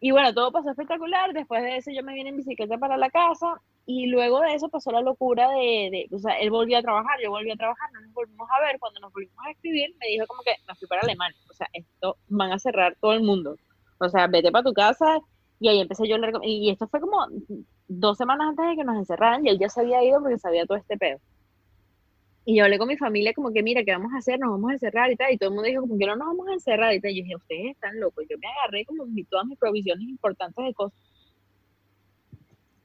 Y bueno, todo pasó espectacular. Después de eso yo me vine en bicicleta para la casa y luego de eso pasó la locura de, de- o sea, él volvió a trabajar, yo volví a trabajar, no nos volvimos a ver. Cuando nos volvimos a escribir, me dijo como que me fui para Alemania. O sea, esto van a cerrar todo el mundo. O sea, vete para tu casa. Y ahí empecé yo Y esto fue como dos semanas antes de que nos encerraran y él ya se había ido porque sabía todo este pedo. Y yo hablé con mi familia como que, mira, ¿qué vamos a hacer? Nos vamos a encerrar y tal. Y todo el mundo dijo como que no nos vamos a encerrar y tal. Y yo dije, ustedes están locos. Yo me agarré como todas mis provisiones importantes de cosas.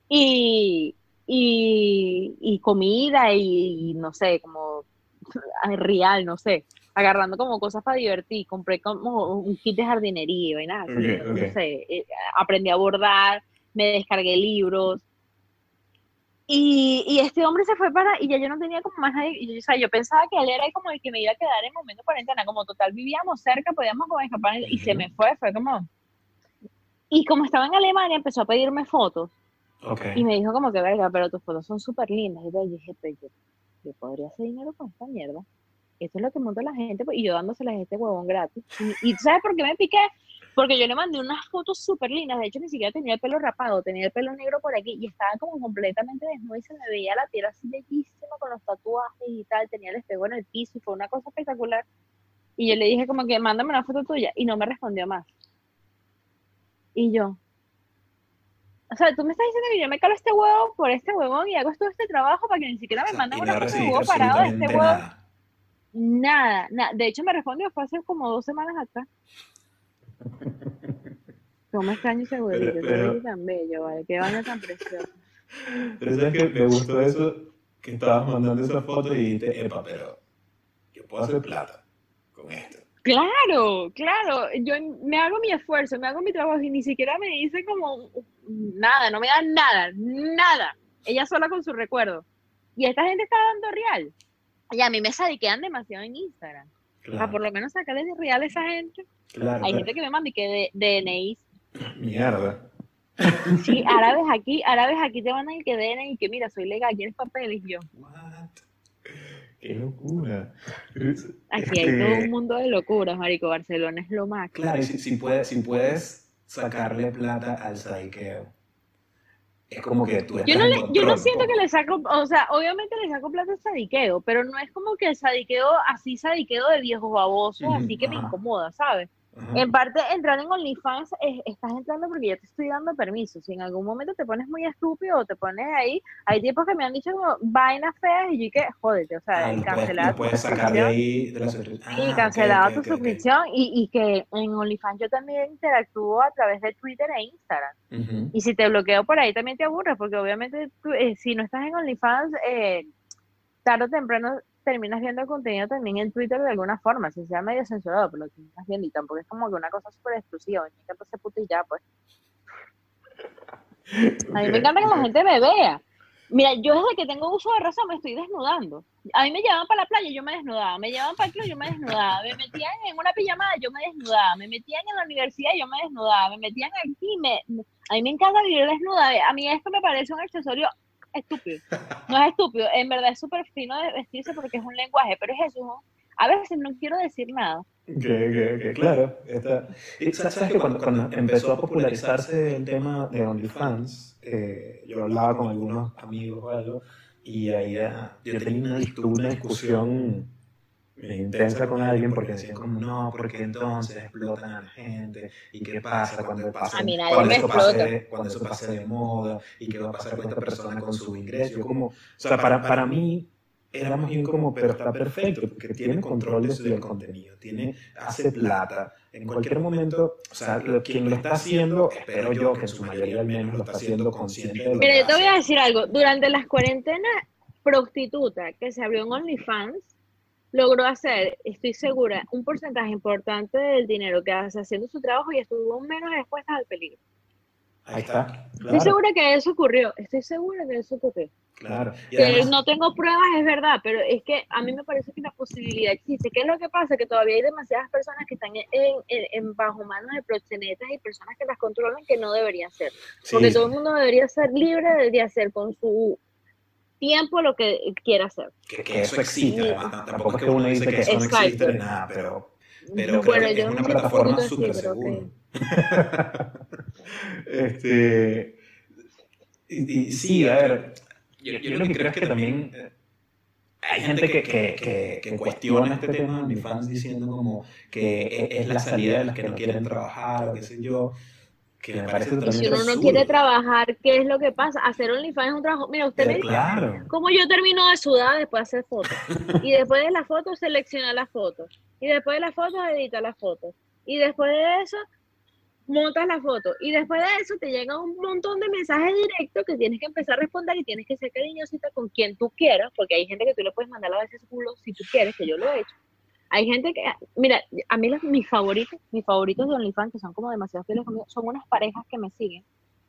Y, y, y comida y, y no sé, como <laughs> real, no sé. Agarrando como cosas para divertir. Compré como un kit de jardinería y nada. no sé. eh, Aprendí a bordar, me descargué libros. Y, y este hombre se fue para, y ya yo no tenía como más nadie, y yo, o sea, yo pensaba que él era como el que me iba a quedar en momento de cuarentena, como total vivíamos cerca, podíamos como escapar, y se me fue, fue como... Y como estaba en Alemania, empezó a pedirme fotos, Ok. y me dijo como que, verga, pero tus fotos son súper lindas, y yo dije, pero yo, yo podría hacer dinero con esta mierda. Esto es lo que monta la gente, pues, y yo dándoseles este huevón gratis. Y, y ¿tú ¿sabes por qué me piqué? Porque yo le mandé unas fotos súper lindas. De hecho, ni siquiera tenía el pelo rapado, tenía el pelo negro por aquí y estaba como completamente desnuda y se me veía la piel así bellísima con los tatuajes y tal. Tenía el espejo en el piso y fue una cosa espectacular. Y yo le dije como que mándame una foto tuya y no me respondió más. Y yo, o sea, tú me estás diciendo que yo me calo este huevo por este huevón y hago todo este trabajo para que ni siquiera me O sea, manden una no foto de huevo parado de este huevo. nada. Nada, nada. De hecho, me respondió, fue hace como dos semanas atrás. ¿Cómo extraño ese huevito? Pero- pero- huevito tan bello, ¿vale? Qué vaina tan preciosa. Pero sabes que me gustó eso, que estabas mandando esa foto y dijiste, epa, pero yo puedo hacer plata con esto. Claro, claro. Yo me hago mi esfuerzo, me hago mi trabajo y ni siquiera me dice como nada, no me da nada, nada. Ella sola con su recuerdo. Y esta gente está dando real. Y a mí me sadiquean demasiado en Instagram. Claro, por lo menos sacarles de real a esa gente. claro. Hay claro. gente que me <laughs> manda y que de, DNI Mierda. Sí, árabes aquí, árabes aquí te a ir que den y que mira, soy legal, ¿quieres papeles? Y yo, What? Qué locura. aquí hay Este, todo un mundo de locuras, marico, Barcelona es lo más. Claro, y si, si puedes, si puedes sacarle plata al sadiqueo, es como que tú Yo no, le, yo no siento poco. que le saco, o sea, obviamente le saco plata al sadiqueo, pero no es como que el sadiqueo, así sadiqueo de viejos babosos, así que me incomoda, ¿sabes? Ajá. En parte, entrar en OnlyFans, es- estás entrando porque yo te estoy dando permiso. Si en algún momento te pones muy estúpido o te pones ahí, hay tipos que me han dicho como vainas feas y yo que, jódete, o sea, Ah, puedes, lo tu sacar de ahí la. Sí, tu suscripción y, y que en OnlyFans yo también interactúo a través de Twitter e Instagram. Y si te bloqueo por ahí también te aburres, porque obviamente tú, eh, si no estás en OnlyFans, eh, tarde o temprano terminas viendo contenido también en Twitter de alguna forma, si sea medio censurado, pero lo terminas viendo y tampoco es como que una cosa súper exclusiva, me encanta ese puto y ya, pues. A mí me encanta que la gente me vea. Mira, yo desde que tengo uso de razón me estoy desnudando. A mí me llevaban para la playa, yo me desnudaba. Me llevaban para el club, yo me desnudaba. Me metían en una pijamada, yo me desnudaba. Me metían en la universidad, yo me desnudaba. Me metían aquí, me- a mí me encanta vivir desnuda. A mí esto me parece un accesorio estúpido. No es estúpido, en verdad es súper fino de vestirse porque es un lenguaje, pero es eso, ¿no? A veces no quiero decir nada. Que, que, que, claro, está. Y sa- sabes que cuando, cuando empezó a popularizarse el tema de OnlyFans, eh, yo hablaba con algunos amigos o algo, y ahí ah, yo tenía una, una discusión intensa con alguien porque decían como no, porque entonces explotan a la gente, y qué pasa cuando pasa, A mí nadie cuando, eso pase, cuando eso pase de moda, y qué va a pasar con esta persona con su ingreso. Yo como, o sea, para, para mí era más bien como, pero está perfecto, porque tiene control de su del contenido, tiene, hace plata. En cualquier momento, o sea, lo- quien lo está haciendo, espero yo que en su mayoría al menos lo está haciendo consciente de lo Mira, que yo te voy a decir algo. Durante las cuarentenas, prostituta que se abrió en OnlyFans logró hacer, estoy segura, un porcentaje importante del dinero que hace haciendo su trabajo y estuvo menos expuesta al peligro. Ahí está, Estoy claro, segura que eso ocurrió. Estoy segura que eso ocurrió. claro. Que además, no tengo pruebas, es verdad, pero es que a mí me parece que la posibilidad existe. ¿Qué es lo que pasa? Que todavía hay demasiadas personas que están en, en- en bajo manos de proxenetas y personas que las controlan que no deberían ser. sí, Porque sí, todo el mundo debería ser libre de hacer con su tiempo lo que quiera hacer. que, que eso existe, además, no, tampoco es que uno dice que eso no Exacto. existe ni nada, pero, pero creo bueno, que yo es una no plataforma súper segura. ok. <laughs> este, y, y sí, a ver, yo, yo lo que creo es que también eh, hay gente que, que, que, que cuestiona este tema de OnlyFans diciendo como que es la salida de los que no quieren trabajar o qué sé yo, que me parece Y totalmente si uno no quiere trabajar, ¿qué es lo que pasa? Hacer OnlyFans es un trabajo. Mira, usted me Pero dice, claro, como yo termino de sudar después de hacer fotos. <laughs> Y después de las fotos, selecciona las fotos. Y después de las fotos, edita las fotos. Y después de eso, montas la foto. Y después de eso, te llega un montón de mensajes directos que tienes que empezar a responder y tienes que ser cariñosita con quien tú quieras, porque hay gente que tú le puedes mandar a veces culo si tú quieres, que yo lo he hecho. Hay gente que, mira, a mí los, mis favoritos, mis favoritos de OnlyFans, que son como demasiado fieles conmigo, son unas parejas que me siguen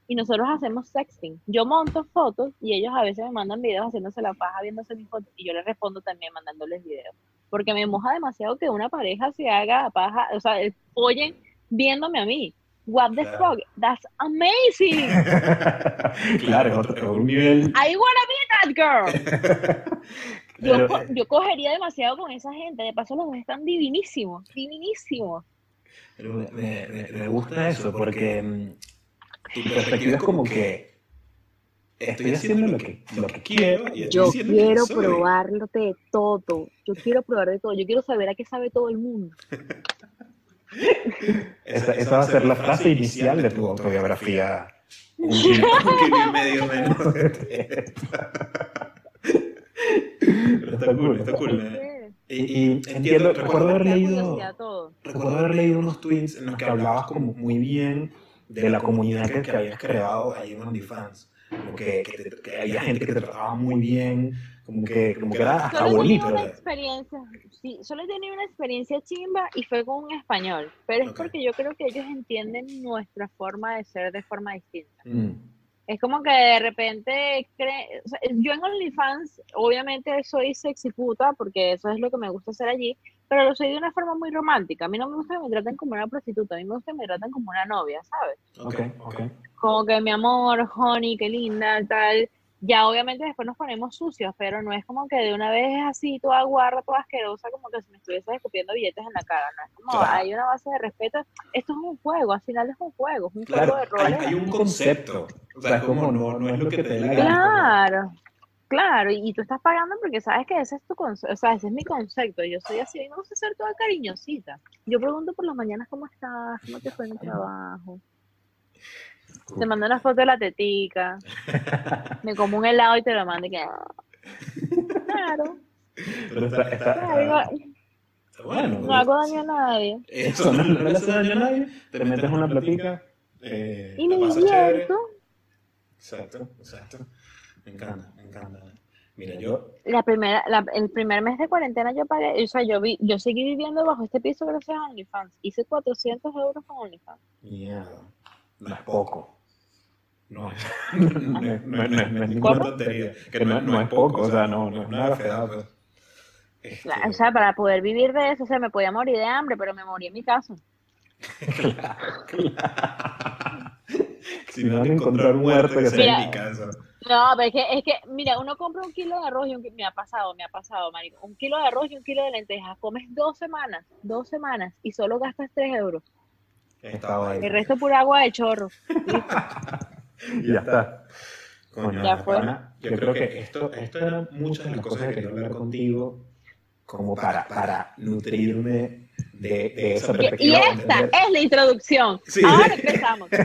y nosotros hacemos sexting. Yo monto fotos y ellos a veces me mandan videos haciéndose la paja, viéndose mis fotos y yo les respondo también mandándoles videos. Porque me moja demasiado que una pareja se haga paja, o sea, el follen viéndome a mí. What the Claro. fuck? That's amazing. <laughs> claro, es otro, es un nivel. I wanna be that girl. <laughs> Yo, Pero, co- yo cogería demasiado con esa gente. De paso, los dos están divinísimos, divinísimos. Pero me, me- me- gusta eso porque tu perspectiva es como que estoy haciendo lo que, lo que quiero y estoy Yo quiero probarlo de todo. Yo quiero probar de todo. Yo quiero saber a qué sabe todo el mundo. Esa, esa va a ser la frase inicial de tu autobiografía. Un kilo, un kilo y medio menos. <laughs> Pero está cool, está cool. ¿eh? Y, y entiendo, recuerdo haber leído, recuerdo haber leído unos tweets en los que hablabas como muy bien de la comunidad que, que habías creado ahí en OnlyFans. Como que, que, te- que había gente que te trataba muy bien, como que, como que era hasta Solo he tenido bonito. una experiencia, sí, solo he tenido una experiencia chimba y fue con un español, pero es Ok. porque yo creo que ellos entienden nuestra forma de ser de forma distinta. Mm, Es como que de repente, cree, o sea, yo en OnlyFans, obviamente soy sexy puta, porque eso es lo que me gusta hacer allí, pero lo soy de una forma muy romántica. A mí no me gusta que me traten como una prostituta, a mí me gusta que me traten como una novia, ¿sabes? ok, ok. Como que mi amor, honey, qué linda, tal. Ya obviamente después nos ponemos sucios, pero no es como que de una vez es así, toda guarra, toda asquerosa, como que si me estuviese escupiendo billetes en la cara, ¿no? Es como, Claro. hay una base de respeto. Esto es un juego, al final es un juego, es un Claro, juego de roles. hay un concepto. O sea, es como no, no es lo que te dé la gana. Claro. Claro, y, y tú estás pagando porque sabes que ese es tu concepto, o sea, ese es mi concepto. Yo soy así, me gusta ser toda cariñosita. Yo pregunto por las mañanas cómo estás, cómo te fue en el trabajo. Te mando una foto de la tetica. <laughs> Me como un helado y te lo mando y que. Claro, Pero está, está- claro, no, está bueno. no hago daño a nadie. Eso no, no le hace daño a nadie. Te metes una platica. Eh, Y me divierto. Exacto, exacto. Me encanta, me encanta. Mira, yo. La primera, la- el primer mes de cuarentena yo pagué, o sea, yo vi, yo seguí viviendo bajo este piso gracias a OnlyFans. Hice 400 euros con OnlyFans. Mierda. No es poco. No es, no, es- no es- no es- no es ninguna ¿Cómo? tontería. Que no, no es poco, o sea, no, no es una gafedad, pues. Este, O sea, para poder vivir de eso, o sea, me podía morir de hambre, pero me morí en mi casa. <laughs> si me van a encontrar muerto, que sea en mi casa. No, pero es que, es que, mira, uno compra un kilo de arroz y un, me ha pasado, me ha pasado, marico, un kilo de arroz y un kilo de lentejas, comes dos semanas, dos semanas y solo gastas tres euros. Estaba ahí. El resto pura agua de chorro. <laughs> Y ya está. Coño, Ya fue. pana, Yo creo que esto, esto eran muchas de las cosas que quería hablar contigo, como para, para nutrirme de, de esa Y, perspectiva. y esta es la introducción. Sí. Ahora empezamos. <laughs>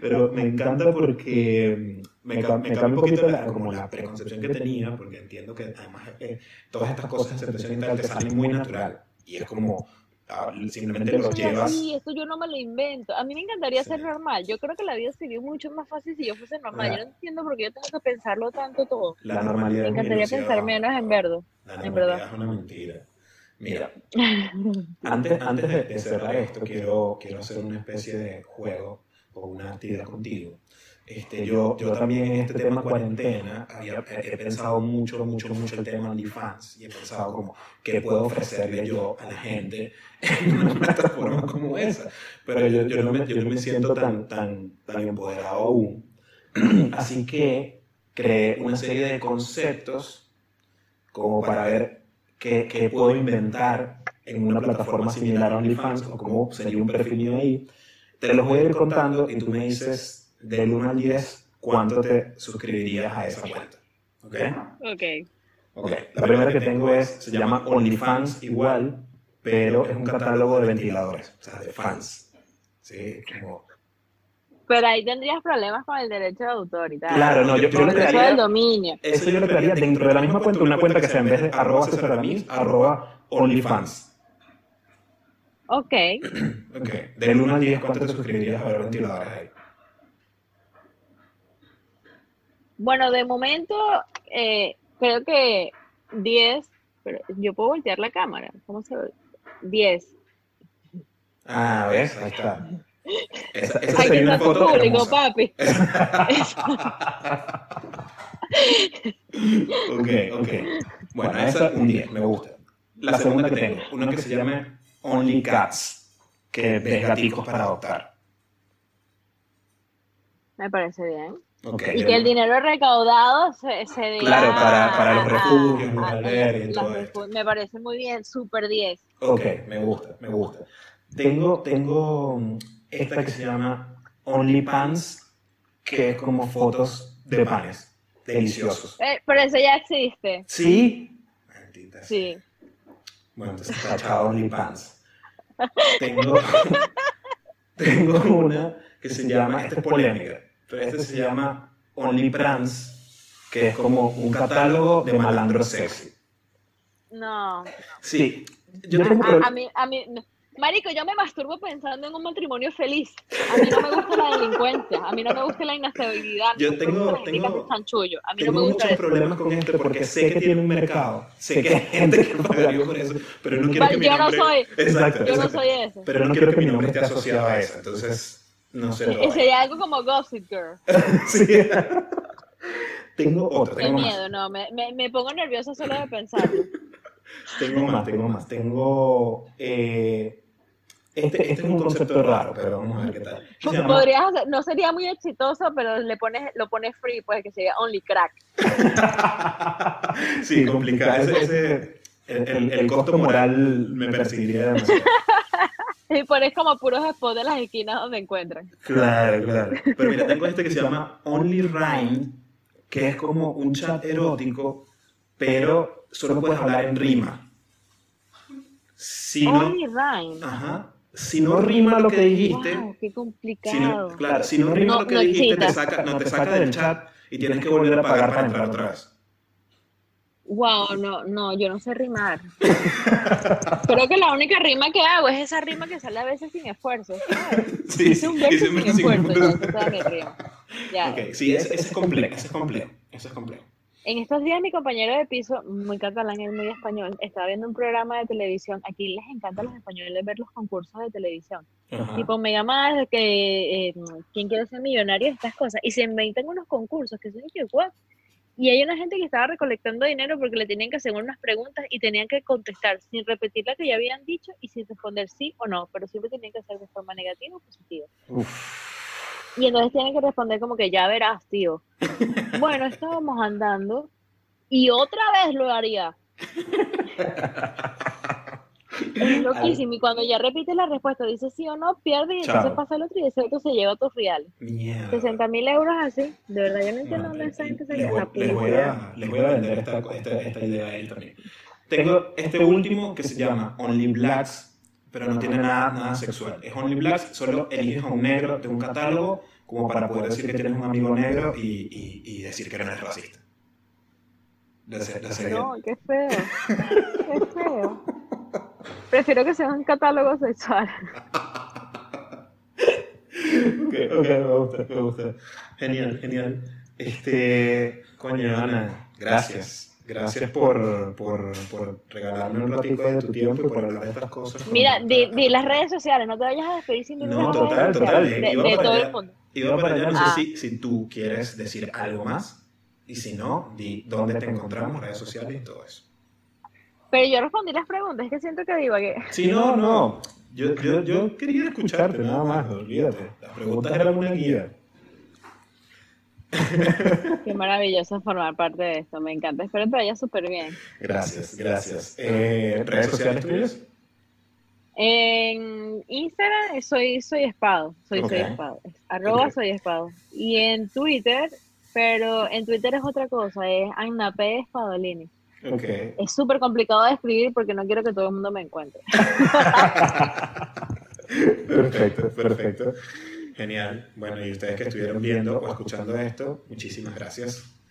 Pero me encanta porque me, ca- me cambia un poquito la, como la preconcepción que tenía, porque entiendo que además eh, todas estas cosas de aceptación y tal te salen muy natural. Y es como, ah, simplemente Yo lo soy llevas. así, esto yo no me lo invento. A mí me encantaría Sí. ser normal. Yo creo que la vida sería mucho más fácil si yo fuese normal. Claro. Yo no entiendo por qué yo tengo que pensarlo tanto todo. La normalidad Me encantaría pensar menos en verdad. La en normalidad verdad. es una mentira. Mira, <laughs> antes, antes de, de cerrar esto, quiero, quiero hacer una especie de juego o una actividad contigo. Este, yo, yo también en este tema cuarentena había, he, he pensado mucho, mucho, mucho el tema OnlyFans y he pensado como qué puedo ofrecerle yo a la gente <laughs> en una plataforma <laughs> como esa. Pero yo, yo, no, me, yo no me siento tan, tan, tan empoderado aún. <clears throat> Así que creé una serie de conceptos como para ver qué, qué puedo inventar en una plataforma similar a OnlyFans o cómo sería un perfil mío ahí. Te los voy a ir contando y tú me dices del 1 al 10 cuánto te suscribirías a esa cuenta. ¿Ok? Ok. Ok. La primera que tengo es, se llama OnlyFans igual, pero es un catálogo de ventiladores, o sea, de fans. Sí, como... Pero ahí tendrías problemas con el derecho de autor y tal. Claro, no, yo, yo del crearía... dominio. Eso yo lo crearía dentro de la misma cuenta, una cuenta que sea en vez de arroba César Aramis, arroba OnlyFans. Ok. <clears throat> Ok. Del 1 al 10, ¿cuánto te suscribirías a ver ventiladores ahí? Bueno, de momento, eh, creo que 10, pero yo puedo voltear la cámara. ¿Cómo se ve? 10. Ah, ¿ves? Ahí está. Esa, esa Hay sería que una foto público, hermosa. papi. <laughs> ok, ok. Bueno, esa un 10, me gusta. La segunda que tengo, una que se llama Only Cats, que ves gaticos para adoptar. Me parece bien. Y que el dinero recaudado se, se dé Claro, a- para- para los refugios, a- a- y todo esto. Me parece muy bien, super 10. Ok, me gusta, me gusta. Tengo, tengo esta que se llama Only Pans, que es como fotos de panes deliciosos. Eh, pero eso ya existe. ¿Sí? Maldita sea. Sí. Bueno, entonces tachado OnlyFans. Tengo, <laughs> tengo una que se llama, esta es polémica, pero esta se llama OnlyPrans, que es como un catálogo de malandros sexy. No. Sí, yo A, tengo a- a mí, a mí, no. Marico, yo me masturbo pensando en un matrimonio feliz. A mí no me gusta la delincuencia, a mí no me gusta la inestabilidad. Yo no me tengo- que tengo- chanchullo. A mí no tengo me gusta muchos eso. problemas con este porque sé que tiene un mercado, sé que hay gente que pagaría por eso, pero no quiero que mi yo no nombre... soy. Exacto, Yo no exacto. soy eso. Pero no quiero que mi nombre esté asociado a eso, entonces no sé. Sería algo como Gossip Girl. <laughs> Sí. tengo otra, Qué tengo más. miedo, no. Me, me, me pongo nerviosa solo de pensarlo. <laughs> Tengo más, tengo más. Tengo. eh, este, este es un concepto raro, pero vamos a ver qué tal. Se llama- Podrías hacer- no sería muy exitoso, pero le pones, lo pones free, pues que sería Only Crack. <laughs> sí, complicado. Ese, ese- el, el- el costo moral me perseguiría demasiado. Y pones como puros spots de las esquinas donde encuentran. Claro, claro. Pero mira, tengo este que se llama Only Rhyme, que es como un chat erótico, pero solo puedes hablar en rima. Si no, Only Rhyme. ajá, si no rima lo que dijiste, Wow, qué si no, complicado. claro, si no rima No, lo que no dijiste, te saca, no, te saca del chat y tienes que volver a pagar para entrar otra vez. Wow, no, no, yo no sé rimar. Creo que la única rima que hago es esa rima que sale a veces sin esfuerzo. ¿sabes? Sí, Hice un verso hice sin un verso sin esfuerzo, ya, esfuerzo. es. Ya. Ok, sí, ese, ese es complejo, ese es complejo, ese es complejo. En estos días mi compañero de piso, muy catalán, él muy español, estaba viendo un programa de televisión. Aquí les encanta a los españoles ver los concursos de televisión. Ajá. Tipo, me llama que eh, quién quiere ser millonario, estas cosas. Y se inventan unos concursos que son que what? Y hay una gente que estaba recolectando dinero porque le tenían que hacer unas preguntas y tenían que contestar sin repetir la que ya habían dicho y sin responder sí o no, pero siempre tenían que hacer de forma negativa o positiva. Y entonces tienen que responder como que ya verás, tío. <laughs> Bueno, estábamos andando y otra vez lo haría. <laughs> Es <laughs> loquísimo. Y cuando ya repite la respuesta, dice sí o no, pierde y entonces Chao. pasa el otro y ese otro se lleva otros reales. Mierda. 60 mil euros así. De verdad, yo no entiendo dónde esa gente se les, voy, la les voy a, les voy a vender esta, esta, esta idea a él también. Tengo este último que se llama Only Blacks, pero no tiene nada, nada sexual. Es Only Blacks, solo eliges a un negro de un catálogo como para poder decir que tienes un amigo negro y, y, y decir que no eres racista. De ser- de ser- No, qué feo. <laughs> Qué feo. Prefiero que sea un catálogo sexual. Ok, ok, me gusta, me gusta. Genial, genial. Este, coño, Ana, gracias. Gracias por, por, por regalarme un ratico de tu tiempo y por hablar de estas cosas. Mira, di, di las redes sociales, no te vayas a despedir sin decir No, total, redes total. de, Iba de para todo allá. el mundo. Iba para allá, no Ah. sé si, si tú quieres decir algo más. Y si no, di dónde te encontramos, redes sociales y todo eso. Pero yo respondí las preguntas, es que siento que digo que Si no, no. Yo, yo, yo quería escucharte, nada más, olvídate. Las preguntas eran una guía. <laughs> qué maravilloso formar parte de esto, me encanta, espero que te vaya súper bien. Gracias, gracias. Eh, ¿Redes sociales tuyas? En Instagram soy soy espado, soy soy espado, es arroba soy espado. Y en Twitter, pero en Twitter es otra cosa, es Anna P. Spadolini. Ok. Es súper complicado de escribir porque no quiero que todo el mundo me encuentre. <laughs> Perfecto, perfecto. Genial. Bueno, y ustedes que estuvieron viendo o escuchando esto, muchísimas gracias